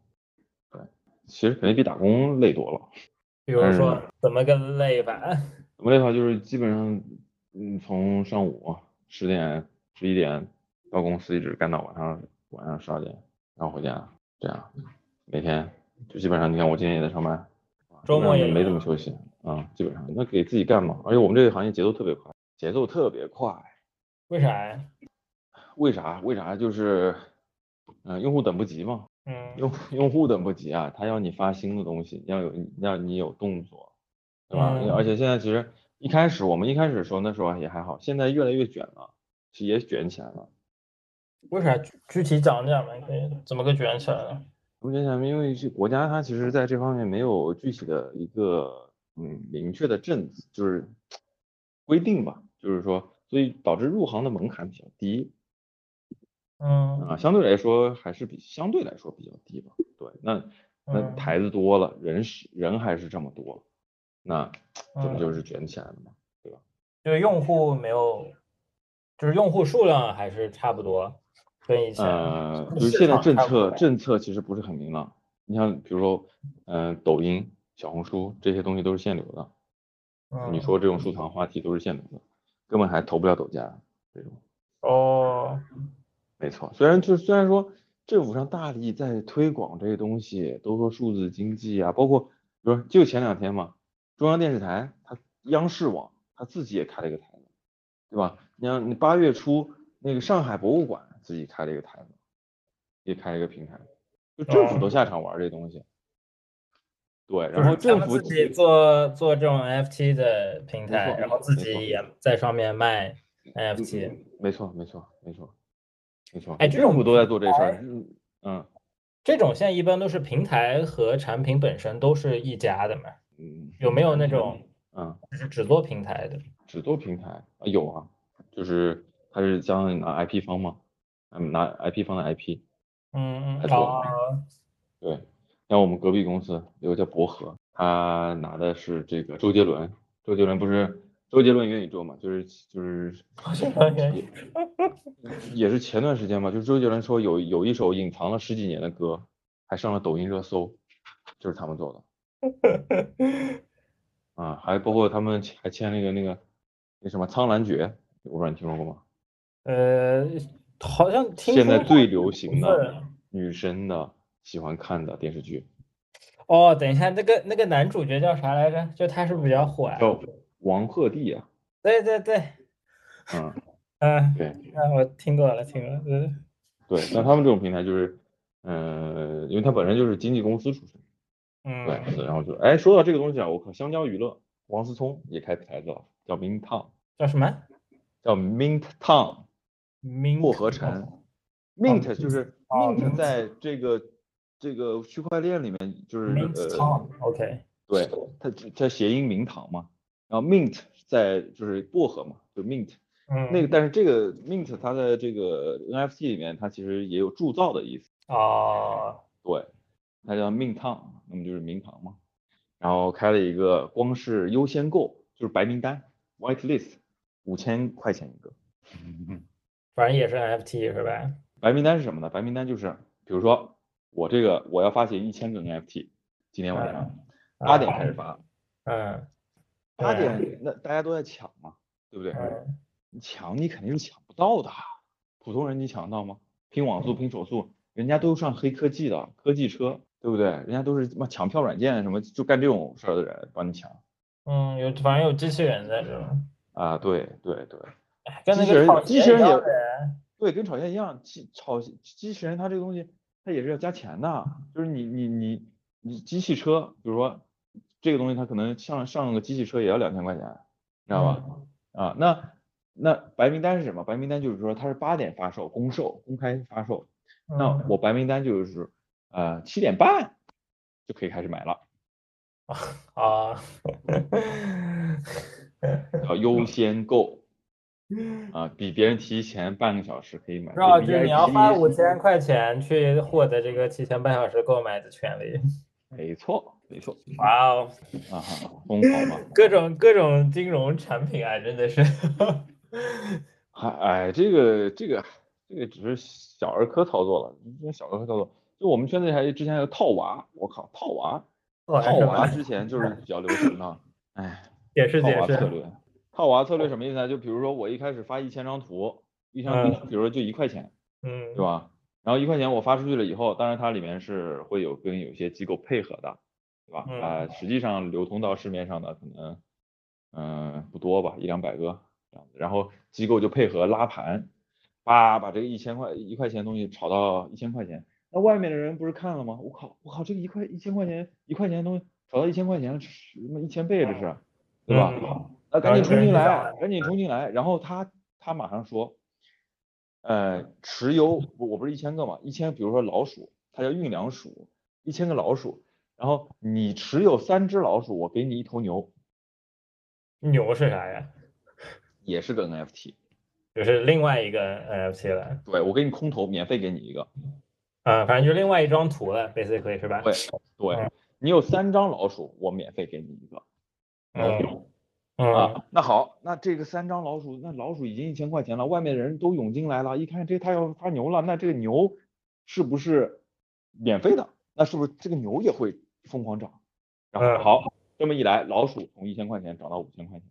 S2: 对，其实肯定比打工累多了。
S1: 比如说怎么个累法？
S2: 怎么累法就是基本上，嗯，从上午十点、十一点到公司，一直干到晚上晚上十二点，然后回家，这样每天就基本上，你看我今天也在上班，啊
S1: 周末也
S2: 没怎么休息啊，基本上那给自己干嘛，而且我们这个行业节奏特别快，节奏特别快，
S1: 为啥呀？
S2: 为啥？为啥？就是，嗯、用户等不及嘛，
S1: 嗯
S2: 用用户等不及啊，他要你发新的东西，要有要你有动作，对吧？
S1: 嗯
S2: 而且现在其实一开始我们一开始说那时候也还好，现在越来越卷了，其实也卷起来了。
S1: 为啥具具体讲讲呗？可以怎么个卷起来了？
S2: 我觉得因为是国家它其实在这方面没有具体的一个嗯明确的政就是规定吧，就是说，所以导致入行的门槛比较低
S1: 嗯
S2: 啊，相对来说还是比相对来说比较低吧。对，那那
S1: 嗯
S2: 台子多了，人是人还是这么多，那这不
S1: 嗯
S2: 就是卷起来了吗？
S1: 就是用户没有，就是用户数量还是差不多，跟以前
S2: 呃，就是现在政策政策其实不是很明朗。你像比如说，嗯、抖音、小红书这些东西都是限流的，你
S1: 嗯
S2: 说这种收藏话题都是限流的，根本还投不了抖加这种。
S1: 哦，
S2: 没错，虽然就虽然说政府上大力在推广这些东西，都说数字经济啊，包括比如说就前两天嘛，中央电视台它央视网它自己也开了一个台子，对吧？你像你八月初那个上海博物馆自己开了一个台子，也开了一个平台，就政府都
S1: 哦
S2: 下场玩这东西。对，然后政府
S1: 们自己做做这种 NFT 的平台，然后自己也在上面卖 NFT。
S2: 没错，没错，没错，没错。
S1: 哎这种
S2: 政府都在做这事儿，嗯嗯
S1: 这种现在一般都是平台和产品本身都是一家的嘛？
S2: 嗯
S1: 有没有那种
S2: 嗯。
S1: 就是只做平台的？
S2: 只做平台啊有啊，就是他是将拿 IP 方嘛，嗯，拿 IP 方的 IP，
S1: 嗯嗯
S2: 还做
S1: 哦，
S2: 对，像我们隔壁公司有个叫博和，他拿的是这个周杰伦，周杰伦不是周杰伦元宇宙嘛，就是就是也是前段时间嘛，就是周杰伦说有有一首隐藏了十几年的歌，还上了抖音热搜，就是他们做的啊，还包括他们还签那个那个那什么苍兰诀，我不知道你听说过吗？
S1: 呃，好像听
S2: 现在最流行的女生的喜欢看的电视剧。
S1: 哦，等一下，那个那个男主角叫啥来着？就他是不是比较火呀？
S2: 叫王鹤棣啊，
S1: 对对对，
S2: 嗯，
S1: 嗯，
S2: 对。
S1: 那，我听过了，听过了，嗯，
S2: 对，那他们这种平台就是，嗯、因为他本身就是经纪公司出身，嗯对，
S1: 嗯，
S2: 然后就，哎，说到这个东西啊，我靠，香蕉娱乐，王思聪也开台子了，叫 Mint Town，
S1: 叫什么？
S2: 叫 Mint Town，
S1: 明
S2: 薄荷城，Mint 就是 Mint 在这个这个区块链里面就是
S1: 明
S2: 呃。
S1: Town，OK，
S2: 对，它它谐音明堂嘛，然后 mint 在就是薄荷嘛，就 mint
S1: 嗯，
S2: 那个，但是这个 mint 它在这个 NFT 里面，它其实也有铸造的意思。
S1: 啊，
S2: 对，它叫 mint town，，那么就是明堂嘛。然后开了一个光是优先购，就是白名单 （white list），五千块钱一个。
S1: 反正也是 NFT 是吧？
S2: 白名单是什么呢？白名单就是，比如说我这个我要发行一千个 NFT，今天晚上八点开始发，
S1: 嗯，
S2: 八点那大家都在抢嘛，对不对？
S1: 嗯
S2: 你抢你肯定是抢不到的，普通人你抢得到吗？拼网速拼手速，人家都上黑科技的科技车，对不对？人家都是什么抢票软件什么就干这种事儿的人帮你抢
S1: 嗯，有反正有机器人在这儿，
S2: 啊，对对对
S1: 跟那
S2: 机器人
S1: 个炒
S2: 机器人对，跟炒鞋一样，机炒机器人它这个东西它也是要加钱的，就是你你你你机器车，比如说这个东西它可能上上个机器车也要两千块钱，知道吧？啊，那那白名单是什么？白名单就是说它是八点发售，公售公开发售。那
S1: 嗯
S2: 我白名单就是呃七点半就可以开始买了，
S1: 啊，
S2: 叫优先购啊，比别人提前半个小时可以买。
S1: 就是你要花五千块钱去获得这个提前半小时购买的权利。
S2: 没错没错
S1: 哇哦，
S2: 啊哈，疯狂嘛。
S1: 各种各种金融产品啊，真的是。
S2: 还哎，这个这个这个只是小儿科操作了，这小儿科操作。就我们圈子里还之前还有套娃，我靠，套娃，
S1: 哦
S2: 套娃之前就是比较流行的，哎，
S1: 解释
S2: 套
S1: 解释。
S2: 套娃策略什么意思呢？就比如说我一开始发一千张图，一张
S1: 嗯
S2: 比如说就一块钱，
S1: 嗯，
S2: 对吧？然后一块钱我发出去了以后，当然它里面是会有跟有些机构配合的，对吧？
S1: 嗯
S2: 啊、实际上流通到市面上的可能，嗯、不多吧，一两百个这样子。然后机构就配合拉盘，叭把这个一千块一块钱东西炒到一千块钱。那外面的人不是看了吗？我靠，我靠，这个一块一千块钱一块钱的东西炒到一千块钱，什么一千倍这是，对吧？
S1: 嗯
S2: 那赶紧冲进来，赶紧冲进来。然后他他马上说，呃，持有我我不是一千个嘛，一千，比如说老鼠，它叫运粮鼠，一千个老鼠，然后你持有三只老鼠，我给你一头牛，
S1: 牛是啥呀？
S2: 也是个 NFT，
S1: 就是另外一个 NFT 了。
S2: 对我给你空投，免费给你一个，
S1: 啊，反正就另外一张图了，basically 是吧？
S2: 对对，你有三张老鼠，我免费给你一个，
S1: 嗯嗯
S2: 啊，那好，那这个三张老鼠，那老鼠已经一千块钱了，外面的人都涌进来了，一看这他要发牛了，那这个牛是不是免费的？那是不是这个牛也会疯狂涨？然后
S1: 嗯
S2: 好，这么一来，老鼠从一千块钱涨到五千块钱，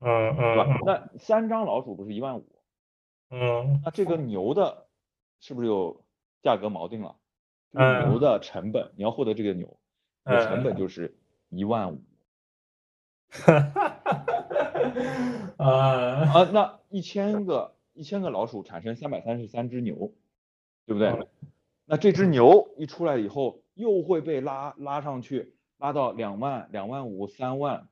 S1: 嗯
S2: 对吧
S1: 嗯？
S2: 那三张老鼠不是一万五？
S1: 嗯
S2: 那这个牛的是不是有价格锚定了？这
S1: 嗯
S2: 个牛的成本，你要获得这个牛，你的成本就是一万五。
S1: 嗯 啊
S2: 啊，那一千个一千个老鼠产生三百三十三只牛，对不对？那这只牛一出来以后，又会被拉拉上去，拉到两万、两万五、三万，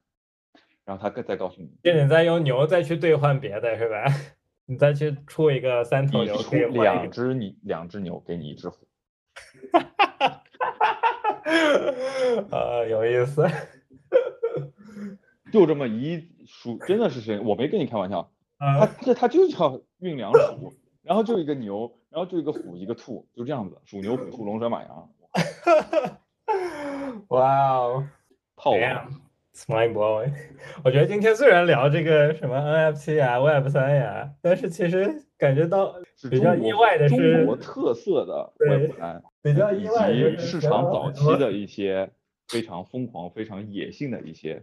S2: 然后他再告诉你，
S1: 就你再用牛再去兑换别的是吧？你再去出一个三头牛，
S2: 出
S1: 可以
S2: 两。只你两只牛给你一只虎，
S1: 呃，有意思。
S2: 就这么一数，真的是谁？我没跟你开玩笑，它
S1: 啊，
S2: 这他就叫运粮鼠，然后就一个牛，然后就一个虎，一个兔，就这样子，鼠牛虎兔龙蛇马羊，
S1: 哇哦
S2: 套娃。
S1: ，Damn，it's mind blowing。我觉得今天虽然聊这个什么 NFT 啊、Web 三呀，但是其实感觉到比较意外的是
S2: 中
S1: 是
S2: 国特色的 Web 三，
S1: 比较意外
S2: 以及市场早期的一些非常疯狂、非常野性的一些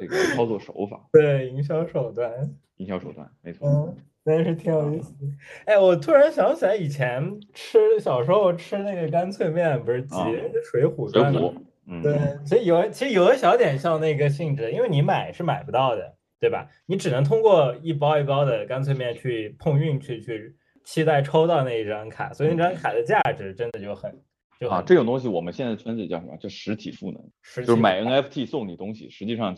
S2: 这个操作手法、
S1: 对营销手段。
S2: 营销手段，没错。
S1: 嗯，真是挺有意思的。哎，我突然想起来，以前吃小时候吃那个干脆面，不是集
S2: 啊
S1: 水浒传吗？
S2: 浒，嗯，
S1: 对，所以有其实有一小点像那个性质，因为你买是买不到的，对吧？你只能通过一包一包的干脆面去碰运气，去期待抽到那一张卡，所以那张卡的价值真的就很就
S2: 啊，这种东西我们现在圈子里叫什么？叫实体赋能，就是买 NFT 送你东西，实际上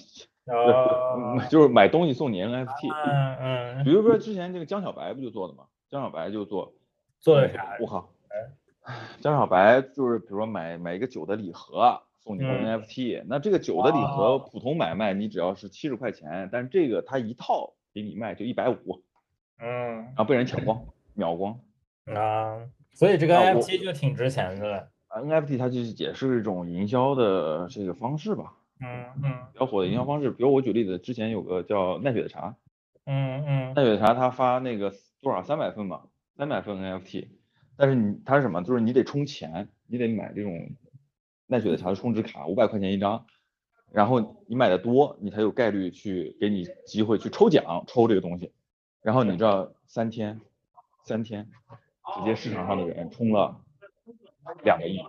S1: 哦，
S2: 就是买东西送你 NFT。
S1: 嗯嗯，
S2: 比如说之前这个江小白不就做的吗？江小白就做呃
S1: 做的啥？
S2: 我靠，江小白就是比如说买买一个酒的礼盒送你个
S1: 嗯
S2: NFT，、那这个酒的礼盒
S1: 哦
S2: 普通买卖你只要是七十块钱，但这个他一套给你卖就一百五，
S1: 嗯
S2: 然后被人抢光秒光。
S1: 啊，所以这个 NFT 就挺值钱的了。
S2: NFT 它就是也是一种营销的这个方式吧，
S1: 嗯嗯
S2: 比较火的营销方式。比如我举例子，之前有个叫奈雪的茶，
S1: 嗯嗯
S2: 奈雪的茶它发那个多少三百份吧，三百份 NFT，但是你它是什么？就是你得充钱，你得买这种奈雪的茶的充值卡，五百块钱一张，然后你买的多，你才有概率去给你机会去抽奖抽这个东西。然后你知道三天，三天，直接市场上的人充了两个亿，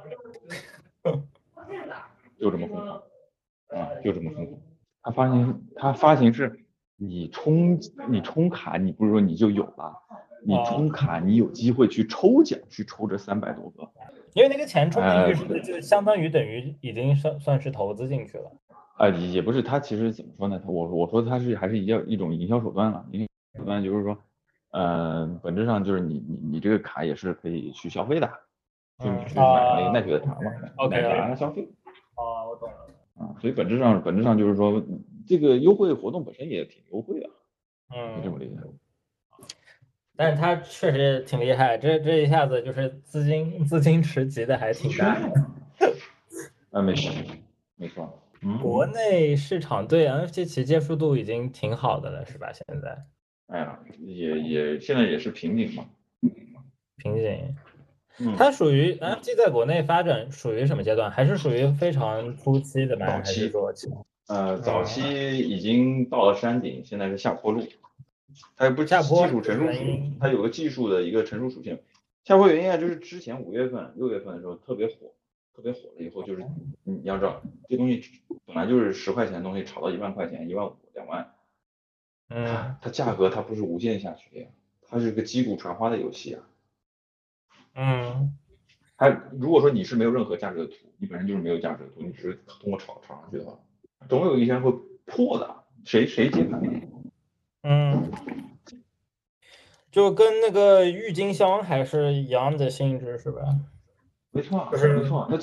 S2: 就这么疯狂，啊，就这么疯狂。它发行，它发行是你充你充卡，你不是说你就有了，你充卡你有机会去抽奖，去抽这三百多个。
S1: 因为那个钱充进
S2: 呃
S1: 去是就相当于等于已经算算是投资进去了？
S2: 啊，也不是，它其实怎么说呢？我我说它是还是一一种营销手段了，营销手段就是说，呃，本质上就是你你你这个卡也是可以去消费的，就是你去买那个奈雪的茶嘛，买
S1: OK
S2: 买茶消费
S1: 哦，我懂了。
S2: 啊，所以本质上本质上就是说，这个优惠活动本身也挺优惠的，嗯这
S1: 嗯，
S2: 么理解。
S1: 但是他确实挺厉害，这这一下子就是资金资金池集的还挺大的。
S2: 啊，没事，没错，嗯，
S1: 国内市场对 NFT 其接触度已经挺好的了，是吧？现在
S2: 哎呀，也也现在也是瓶颈嘛，
S1: 瓶颈，
S2: 嗯，
S1: 它属于 NFT 在国内发展属于什么阶段？还是属于非常初期的吗？
S2: 早
S1: 还是
S2: 期
S1: 说，
S2: 呃，早期已经到了山顶，现在是下坡路。它也不是
S1: 下坡
S2: 技术成熟它有个技术的一个成熟属性。下坡原因啊，就是之前五月份、六月份的时候特别火，特别火了以后，就是你你要知道，这东西本来就是十块钱的东西，炒到一万块钱、一万五、两万，
S1: 嗯
S2: 它它价格它不是无限下去的呀，它是个击鼓传花的游戏啊。
S1: 嗯
S2: 它如果说你是没有任何价值的图，你本身就是没有价值的图，你只是通过炒炒上去的话，总有一天会破的。谁谁接盘呢？
S1: 嗯，就跟那个郁金香还是一样的性质，是吧？
S2: 没错啊，
S1: 就是
S2: 没错啊，他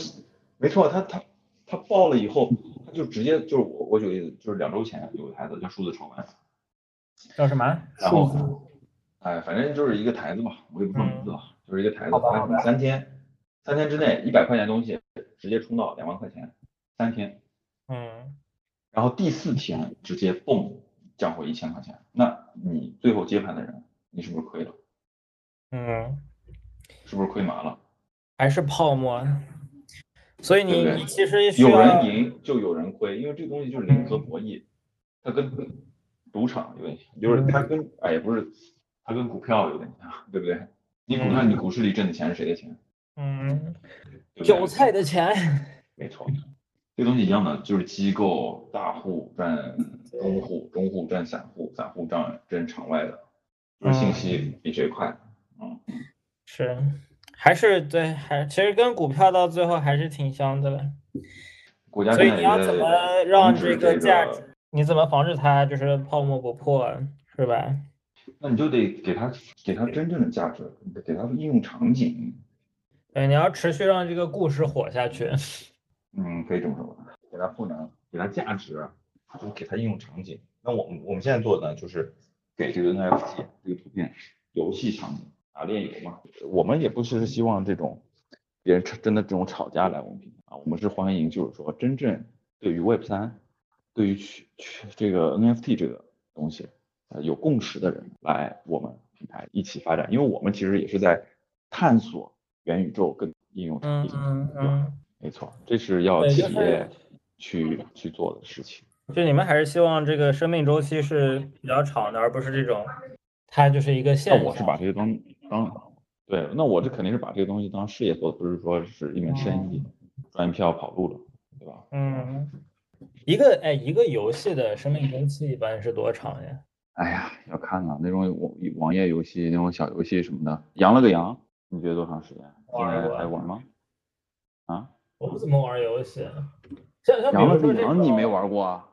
S2: 没错，他他他爆了以后，他就直接就是我我举个例子，就是两周前有个台子叫数字炒饭，
S1: 叫什么？
S2: 然后哎，反正就是一个台子嘛，我也不说名字了，就是一个台子，三天三天之内一百块钱东西直接冲到两万块钱，三天，
S1: 嗯。
S2: 然后第四天直接蹦降回一千块钱，那你最后接盘的人，你是不是亏了？
S1: 嗯，
S2: 是不是亏麻了？
S1: 还是泡沫。所以你你其实
S2: 有人赢就有人亏，因为这个东西就是零和博弈，它跟赌场有点像，就是它跟哎也不是，它跟股票有点像，对不对？你股票你股市里挣的钱是谁的钱？
S1: 嗯
S2: 对对
S1: 韭菜的钱。
S2: 没错，这东西一样的，就是机构大户占中户，中户占散户，散户占占场外的，就是信息比谁快。嗯，
S1: 是，还是对，还其实跟股票到最后还是挺像的了。
S2: 国家
S1: 所以你要怎么让这个价值，你怎么防止它就是泡沫不破，是吧？
S2: 那你就得给它给它真正的价值，你得给它应用场景。
S1: 对，你要持续让这个故事火下去。
S2: 嗯，可以这么说吧，给它赋能，给它价值，就是给它应用场景。那我们我们现在做的呢，就是给这个 NFT 这个图片游戏场景啊，炼油嘛。我们也不是希望这种别人真的这种吵架来我们平台啊，我们是欢迎就是说真正对于 Web 三，对于去去这个 NFT 这个东西，呃有共识的人来我们平台一起发展，因为我们其实也是在探索元宇宙跟应用场
S1: 嗯
S2: 景，
S1: 嗯
S2: 对吧？
S1: 嗯，
S2: 没错，这是要企业去去做的事情。
S1: 就你们还是希望这个生命周期是比较长的，而不是这种，它就是一个现
S2: 那
S1: 现
S2: 我是。把这个当当，对，那我这肯定是把这个东西当事业做，不是说是一门生意，赚一票跑路了，对吧？
S1: 嗯，一个哎，一个游戏的生命周期一般是多长呀？
S2: 哎呀，要看啊，那种网网页游戏、那种小游戏什么的，羊了个羊，你觉得多长时间？还玩吗？啊，
S1: 我不怎么玩游戏，像像
S2: 羊了个羊你没玩过啊？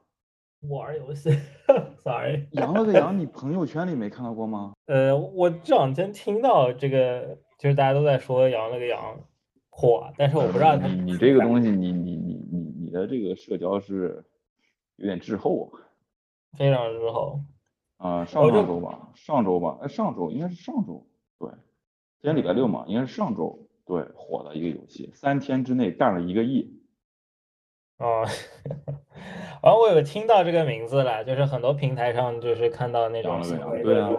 S1: 玩游戏，sorry。
S2: 羊了个羊你朋友圈里没看到过吗？
S1: 呃，我这两天听到这个，就是大家都在说羊了个羊火，但是我不知道它
S2: 你你这个东西，你你的这个社交是有点滞后啊。
S1: 非常滞后，
S2: 啊，上上周吧，上周吧，哎，上周应该是上周，对，今天礼拜六嘛，应该是上周，对，火的一个游戏，三天之内干了一个亿。
S1: 哦，完我有听到这个名字了，就是很多平台上就是看到那种
S2: 对啊，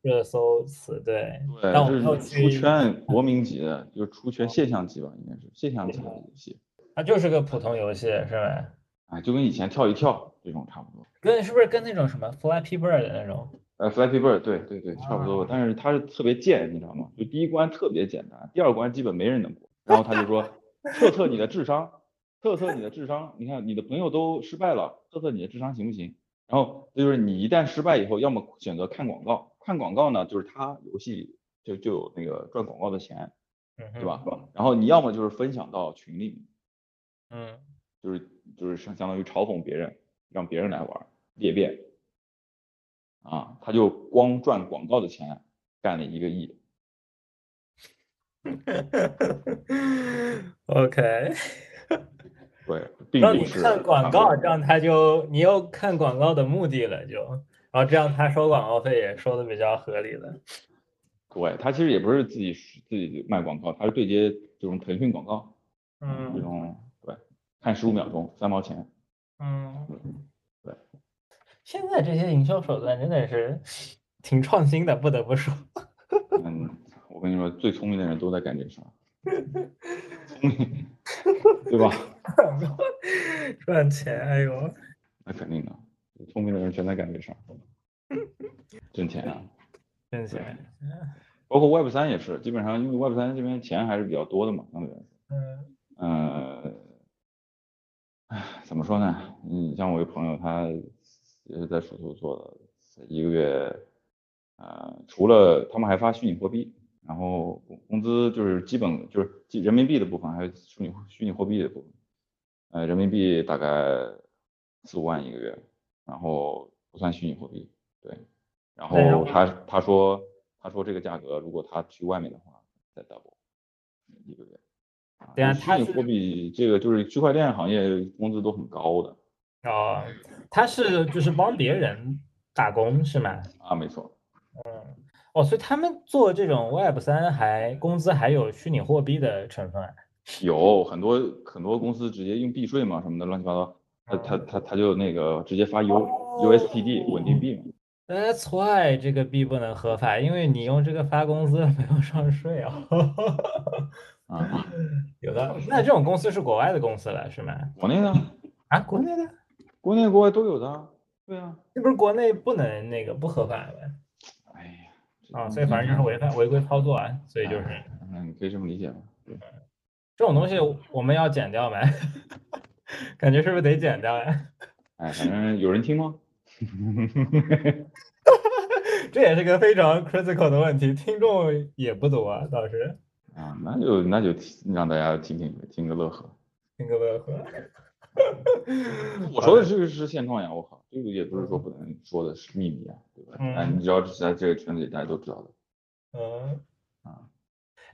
S1: 热搜词，对。
S2: 对，出圈国民级的，就是出圈现象级吧，应该是现象级的游戏。
S1: 它就是个普通游戏，是吧？
S2: 啊，就跟以前跳一跳这种差不多。
S1: 跟是不是跟那种什么 Flappy Bird 的那种？
S2: 呃，Flappy Bird，对对对，差不多。但是它是特别贱，你知道吗？就第一关特别简单，第二关基本没人能过。然后他就说测测你的智商，测测你的智商。你看你的朋友都失败了，测测你的智商行不行？然后就是你一旦失败以后，要么选择看广告，看广告呢就是他游戏就就有那个赚广告的钱，对吧？然后你要么就是分享到群里面，
S1: 嗯，
S2: 就是就是相相当于嘲讽别人，让别人来玩裂变。啊，他就光赚广告的钱干了一个亿。
S1: OK，
S2: 对，
S1: 让你看广告，这样他就你有看广告的目的了，就然后这样他收广告费也收的比较合理了。
S2: 对他其实也不是自己自己卖广告，他是对接这种腾讯广告，
S1: 嗯，
S2: 这种对，看十五秒钟三毛钱，
S1: 嗯。
S2: 对现
S1: 在这些营销手段真的是挺创新的，不得不说。
S2: 嗯，我跟你说，最聪明的人都在干这事儿，聪明，对吧？
S1: 赚钱，哎呦，
S2: 那肯定的，聪明的人全在干这事儿，挣钱啊，
S1: 挣钱。
S2: 包括 Web 三也是，基本上因为 Web 三这边钱还是比较多的嘛，相对来说。
S1: 嗯。
S2: 怎么说呢？你像我一个朋友，他。也是在手头做的，一个月，呃，除了他们还发虚拟货币，然后工工资就是基本就是人民币的部分，还有虚拟虚拟货币的部分，呃，人民币大概四五万一个月，然后不算虚拟货币，对，然后他他说他说这个价格如果他去外面的话再 double 一个月，
S1: 对啊，
S2: 虚拟货币这个就是区块链行业工资都很高的。
S1: 哦，他是就是帮别人打工是吗？
S2: 啊，没错。
S1: 嗯，哦，所以他们做这种 Web 三还工资还有虚拟货币的成分？
S2: 有很多很多公司直接用避税嘛什么的乱七八糟，他他他他就那个直接发 U USTD 稳定币嘛。
S1: That's why 这个币不能合法，因为你用这个发工资没有上税啊。
S2: 啊，
S1: 有的。那这种公司是国外的公司了是吗？
S2: 国内的
S1: 啊，国内的。
S2: 国内国外都有的，对啊，
S1: 这不是国内不能那个不合法呗？
S2: 哎呀，
S1: 啊，所以反正就是违反违规操作啊，所以就是，
S2: 嗯，你可以这么理解吧？对，
S1: 这种东西我们要剪掉没？感觉是不是得剪掉呀？
S2: 哎，反正有人听吗？
S1: 这也是个非常 critical 的问题，听众也不多啊，倒是。
S2: 啊，那就那就让大家听听听个乐呵，
S1: 听个乐呵。
S2: 我说的这个是现状呀，我靠，这个也不是说不能说的是秘密啊，对吧？
S1: 哎，
S2: 你只要是在这个圈子里，大家都知道的。
S1: 嗯啊，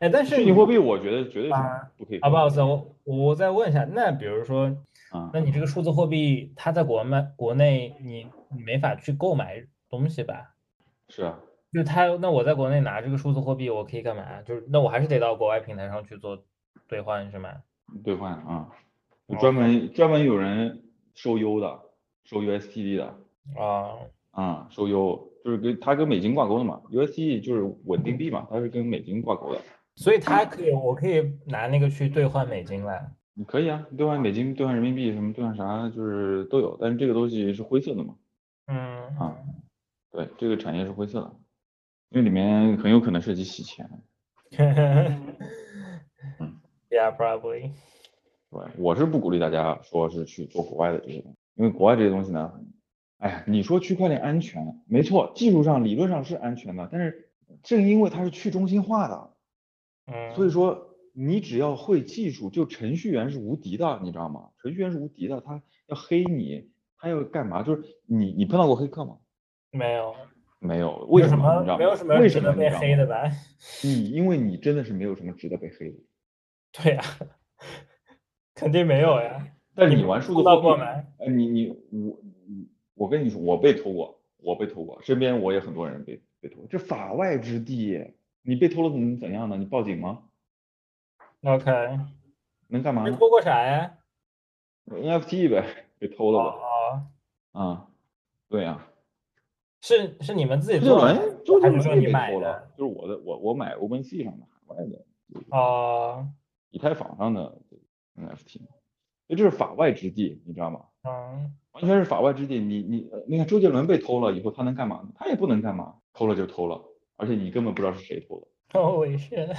S1: 哎，但是
S2: 虚拟货币，我觉得绝对是不可以。
S1: 啊，不好意思，我我再问一下，那比如说，
S2: 啊，
S1: 那你这个数字货币，它在国外国内你你没法去购买东西吧？
S2: 是啊，
S1: 就他那我在国内拿这个数字货币，我可以干嘛？就是那我还是得到国外平台上去做兑换是吗？
S2: 兑换啊。专门专门有人收 U 的，收 USDT 的
S1: 啊
S2: 啊，收 U 就是跟它跟美金挂钩的嘛，USDT 就是稳定币嘛，它是跟美金挂钩的，
S1: 所以它可以，我可以拿那个去兑换美金来。
S2: 你可以啊，兑换美金、兑换人民币什么兑换啥就是都有，但是这个东西是灰色的嘛。
S1: 嗯
S2: 啊，对，这个产业是灰色的，因为里面很有可能涉及洗钱。
S1: 嗯，Yeah, probably.
S2: 对，我是不鼓励大家说是去做国外的这些东西，因为国外这些东西呢，哎呀，你说区块链安全，没错，技术上理论上是安全的，但是正因为它是去中心化的，
S1: 嗯，
S2: 所以说你只要会技术，就程序员是无敌的，你知道吗？程序员是无敌的，他要黑你，他要干嘛？就是你，你碰到过黑客吗？
S1: 没有，
S2: 没有，为什么？你知道吗？
S1: 没有什么值得被黑的吧？
S2: 你因为你真的是没有什么值得被黑的。
S1: 对呀。肯定没有呀，
S2: 但你玩数字货币，呃，你你我我跟你说，我被偷过，我被偷过，身边我也很多人被被偷，这法外之地，你被偷了怎么怎样呢？你报警吗
S1: ？OK，
S2: 能干嘛呢
S1: 没偷过啥呀
S2: ？？NFT 呗，被偷了呗。
S1: 哦，
S2: 啊，对呀、
S1: 是是你们自己做的，
S2: 周杰
S1: 还是说你买的？
S2: 就是我的，我我买 OpenSea 上的海外的
S1: 啊，
S2: 以太坊上的 NFT，这是法外之地，你知道吗？
S1: 嗯，
S2: 完全是法外之地。你你呃你看周杰伦被偷了以后，他能干嘛呢？他也不能干嘛，偷了就偷了，而且你根本不知道是谁偷的。
S1: Holy shit！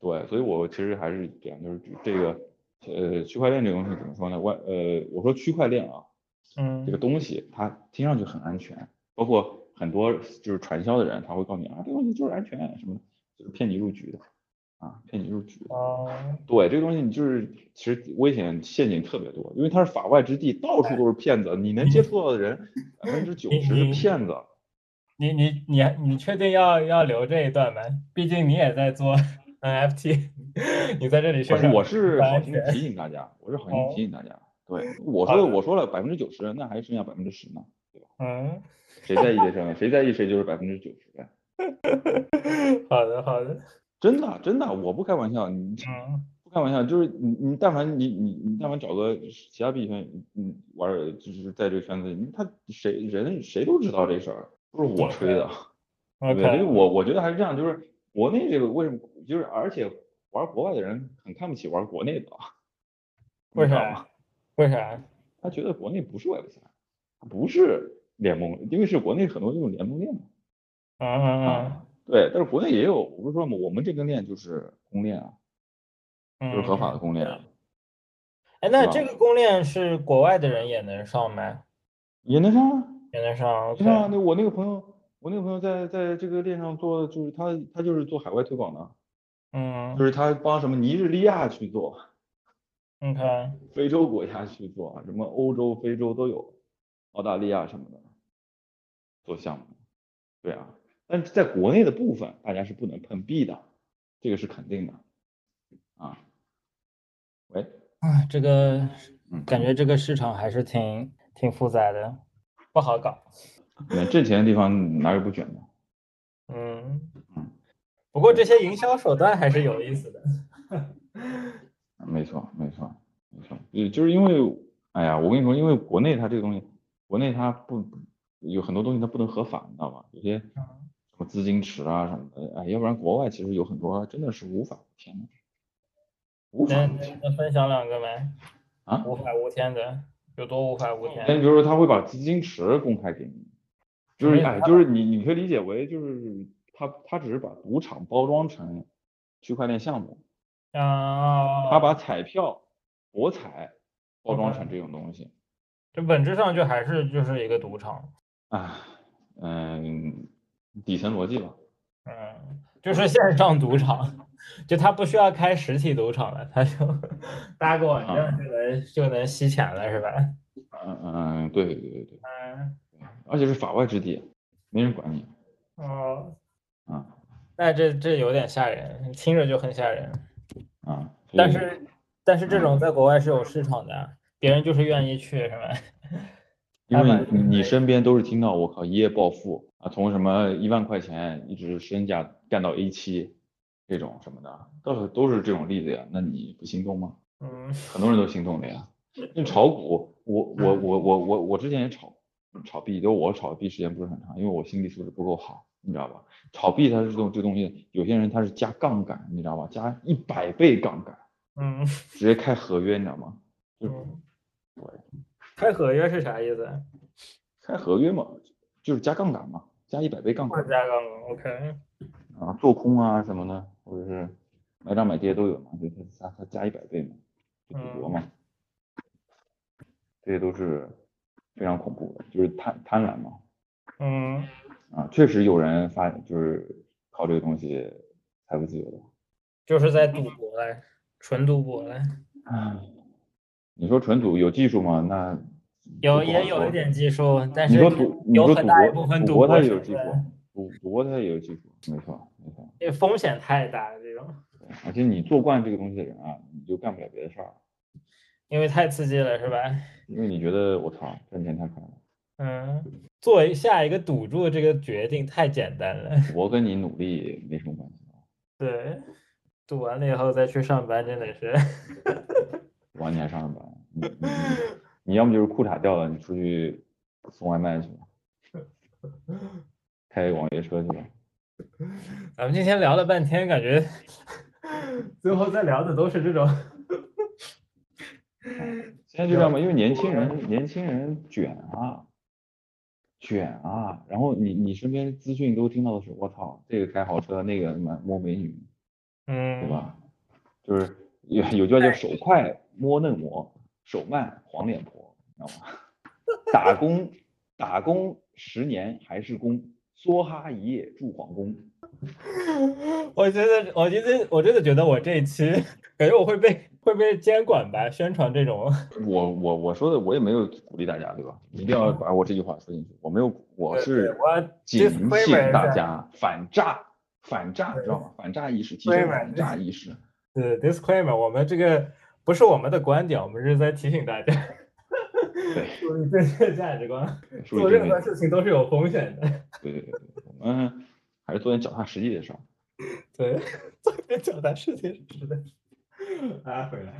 S2: 对，所以我其实还是这样，就是这个呃区块链这个东西怎么说呢？外呃我说区块链啊，
S1: 嗯
S2: 这个东西它听上去很安全，包括很多就是传销的人他会告诉你啊，这东西就是安全什么的，就是骗你入局的啊，骗你入局的。
S1: 哦，
S2: 对，这个东西你就是其实危险陷阱特别多，因为它是法外之地，到处都是骗子，你能接触到的人 百分之九十是骗子。
S1: 你你你你确定要要留这一段吗？毕竟你也在做 NFT，你在这里宣传
S2: 我是好心提醒大家，我是好心
S1: 哦
S2: 提醒大家。对，我说我说了百分之九十，那还剩下百分之十呢，对吧？
S1: 嗯，
S2: 谁在意这事儿呢？谁在意谁就是百分之九十呗。
S1: 好的好的，
S2: 真的真的，我不开玩笑，你
S1: 嗯
S2: 不开玩笑，就是你你但凡你你你但凡找个其他币圈，嗯玩就是在这个圈子里，他谁人谁都知道这事儿，不是我吹的。对？所以我我觉得还是这样，就是国内这个为什么就是而且玩国外的人很看不起玩国内的
S1: 为啥？为啥？
S2: 他觉得国内不是 Web 三，不是联盟，因为是国内很多这种联盟链嘛
S1: 嗯嗯嗯
S2: 啊，对，但是国内也有，我不是说嘛，我们这根链就是公链啊，
S1: 嗯，
S2: 就是合法的公链啊，
S1: 哎，那这个公链是国外的人也能上吗？
S2: 也能上啊。
S1: 也能上
S2: 你看啊那我那个朋友，我那个朋友在在这个链上做，就是他他就是做海外推广的，
S1: 嗯
S2: 就是他帮什么尼日利亚去做。
S1: ，OK，
S2: 非洲国家去做，啊什么欧洲、非洲都有，澳大利亚什么的做项目，对啊，但是在国内的部分，大家是不能碰壁的，这个是肯定的啊。喂，
S1: 啊，这个
S2: 嗯
S1: 感觉这个市场还是挺挺复杂的，不好搞。
S2: 能挣钱的地方哪有不卷的？
S1: 嗯
S2: 嗯，
S1: 不过这些营销手段还是有意思的。
S2: 没错，没错，没错，也就是因为，哎呀，我跟你说，因为国内它这个东西，国内它不有很多东西它不能合法，你知道吧？有些什么资金池啊什么的，哎，要不然国外其实有很多真的是无法无天的，无法无天
S1: 能分享两个呗？
S2: 啊。
S1: 无法无天的，有多无法无天？
S2: 但就是他会把资金池公开给你，就是哎，就是你你可以理解为就是他他只是把赌场包装成区块链项目，
S1: 啊，
S2: 他把彩票、博彩包装成这种东西。
S1: 这本质上就还是就是一个赌场，
S2: 啊，嗯，底层逻辑吧。
S1: 嗯，就是线上赌场，就他不需要开实体赌场了，他就 搭个网站就能就能吸钱了，是吧？
S2: 嗯嗯对对对对，
S1: 嗯，
S2: 而且是法外之地，没人管你
S1: 哦，
S2: 啊
S1: 那这这有点吓人，听着就很吓人。
S2: 啊。
S1: 但是但是这种在国外是有市场的，别人就是愿意去，是吧？
S2: 因为 你你身边都是听到我靠一夜暴富啊，从什么一万块钱一直身价干到 A 七这种什么的，都是都是这种例子呀。那你不心动吗？
S1: 嗯
S2: 很多人都心动的呀。那炒股，我我我我我我之前也炒炒币，就我炒币时间不是很长，因为我心理素质不够好，你知道吧？炒币它是这种这东西，有些人他是加杠杆，你知道吧？加一百倍杠杆，
S1: 嗯
S2: 直接开合约，你知道吗？就
S1: 嗯，
S2: 对，
S1: 开合约是啥意思？
S2: 开合约嘛，就是加杠杆嘛，加一百倍杠杆
S1: 不加杠杆，OK。
S2: 啊，做空啊什么的，或者是买涨买跌都有嘛，就它它它加一百倍嘛，就赌博嘛，这些都是非常恐怖的，就是贪贪婪嘛。
S1: 嗯
S2: 啊，确实有人发就是靠这个东西财富自由的。
S1: 就是在赌博嘞，纯赌博嘞，
S2: 啊，你说纯赌有技术吗？那
S1: 有也有一点技术，但
S2: 你
S1: 是
S2: 说赌，你
S1: 有
S2: 说赌
S1: 很大一部
S2: 博，赌博
S1: 分赌博
S2: 它也有技术，，赌赌博它也有技术，没错没错。
S1: 因为风险太大，这种，
S2: 而且你做惯这个东西的人啊，你就干不了别的事儿，
S1: 因为太刺激了，是吧？
S2: 因为你觉得我操赚钱太快了，
S1: 嗯，作为下一个赌注这个决定太简单了，
S2: 我跟你努力没什么关系啊。
S1: 对，赌完了以后再去上班，真的是。
S2: 晚你还上班？你你你你要么就是裤衩掉了，你出去送外卖去吧，开网约车去吧。
S1: 咱们今天聊了半天，感觉最后再聊的都是这种。
S2: 现在就这样吧，因为年轻人年轻人卷啊，卷啊，然后你你身边资讯都听到的是，我操，这个开豪车，那个什么摸美女，
S1: 嗯，
S2: 对？吧？就是有有句话叫手快摸嫩模，手慢黄脸婆，知道吗？打工打工十年还是工，梭哈一夜住皇宫。
S1: 我觉得，我觉得，我真的觉得我这一期感觉我会被会被监管吧，宣传这种。
S2: 我我我说的我也没有鼓励大家，对吧？一定要把我这句话说进去。我没有，我是
S1: 我
S2: 警
S1: disclaimer
S2: 醒大家反诈，反诈，知道吗？反诈意识，提升反诈意识。
S1: 对 disclaimer，我们这个不是我们的观点，我们是在提醒大家，
S2: 对，
S1: 注意正确价值观，做任何事情都是有风险的。
S2: 对对对对，我们还是做点脚踏实地的事儿。
S1: 对，做点脚踏实地是的。拉回来，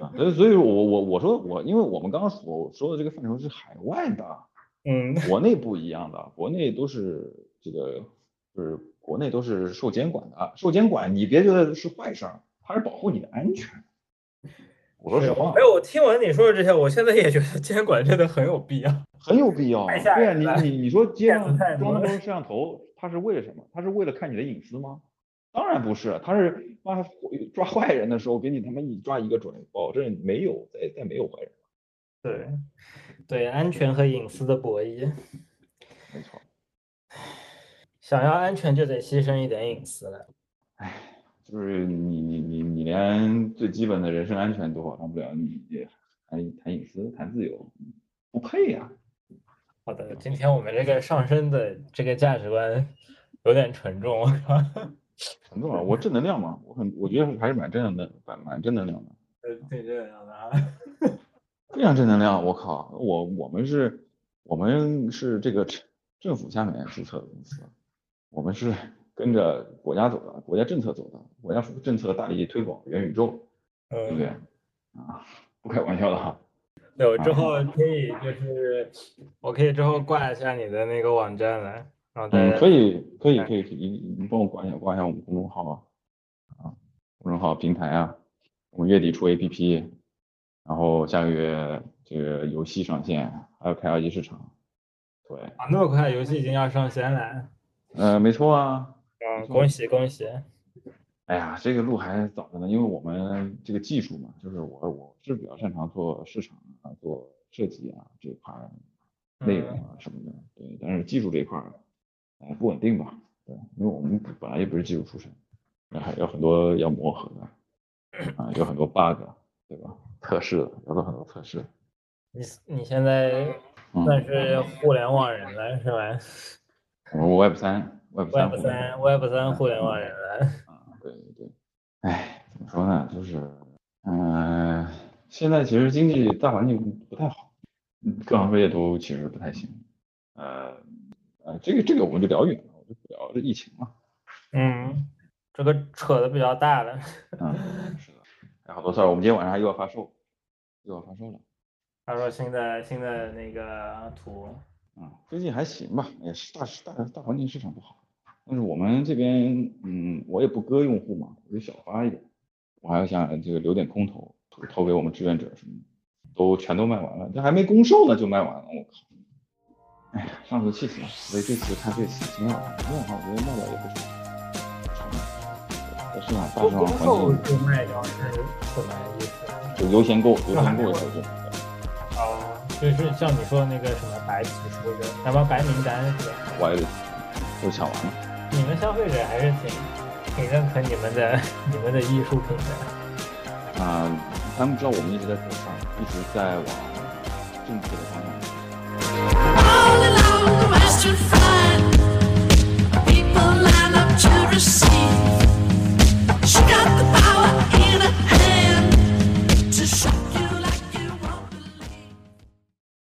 S2: 啊，所以所以我我我说我，因为我们刚刚所说的这个范畴是海外的，
S1: 嗯，
S2: 国内不一样的，国内都是这个，就是国内都是受监管的，受监管你别觉得是坏事儿，它是保护你的安全。我说实话
S1: 哎，，我听完你说的这些，我现在也觉得监管真的很有必要。
S2: 很有必要。对啊，你你你说街上装那么多摄像头，它是为了什么？它是为了看你的隐私吗？当然不是，他是妈抓坏人的时候给你他妈一抓一个准，保证没有再再没有坏人。
S1: 对，对，安全和隐私的博弈，
S2: 没错。
S1: 想要安全就得牺牲一点隐私了。
S2: 哎就是你你你你连最基本的人身安全都保障不了，你也谈谈隐私谈自由，不配呀、
S1: 好的，今天我们这个上升的这个价值观有点沉重，我靠，
S2: 沉重啊！我正能量嘛，我很我觉得还是蛮正能量，蛮蛮正能量的，
S1: 呃，挺这样的啊。
S2: 非常正能量。我靠，我我们是，我们是这个政政府下面注册的公司，我们是 跟着国家走的，国家政策走的，国家政策大力推广元宇宙，对不对？
S1: 嗯，
S2: 啊，不开玩笑的哈。
S1: 对，我之后可以就是，我可以之后挂一下你的那个网站来，然后
S2: 嗯，
S1: 再
S2: 可以，可以，可以，可以，你你帮我挂一下，挂一下我们公众号啊，啊，公众号平台啊，我们月底出 APP，然后下个月这个游戏上线，还有开二级市场，对，
S1: 啊，那么快游戏已经要上线了，
S2: 呃，没错啊，
S1: 嗯，恭喜恭喜，
S2: 哎呀，这个路还早着呢，因为我们这个技术嘛，就是我我是比较擅长做市场啊，做设计啊这一块儿内容啊什么的，对，但是技术这一块儿，哎，不稳定吧，对，因为我们本来也不是技术出身，那还有很多要磨合的，啊，有很多 bug，对吧？测试的，要做很多测试，
S1: 你你现在
S2: 嗯，
S1: 算是互联网人了是吧
S2: 我 Web 三，Web 三
S1: ？Web 三 Web 三互联网人了，
S2: 啊，对对对，哎，怎么说呢？就是，嗯、现在其实经济大环境不太好，嗯各行各业都其实不太行。呃，呃，这个这个我们就聊远了，我就不聊这疫情了。
S1: 嗯，这个扯的比较大了。
S2: 嗯，是的，好多事儿，我们今天晚上又要发售，又要发售了。
S1: 他说新的新的那个图，
S2: 嗯，最近还行吧，也是大大大环境市场不好，但是我们这边，嗯，我也不割用户嘛，我就小发一点，我还要想这个留点空投，投投给我们志愿者什么的，都全都卖完了，这还没公售呢就卖完了，我靠！哎呀，上次气死了，所以这次看这次挺好看，挺好看，我觉得卖掉也不少，不少卖，在市场大
S1: 不
S2: 市场
S1: 公售
S2: 环境
S1: 就卖掉是什么意思？
S2: 就优先购，优先购的时候就卖掉。
S1: 哦，就是像你说的那个什么白皮书的，什么白名单是吧？
S2: 歪了，都抢完了。
S1: 你们消费者还是挺挺认可你们的你们的艺术品的。
S2: 啊、他们知道我们一直在做上，一直在往正确的方向
S3: She got the power in her hand to.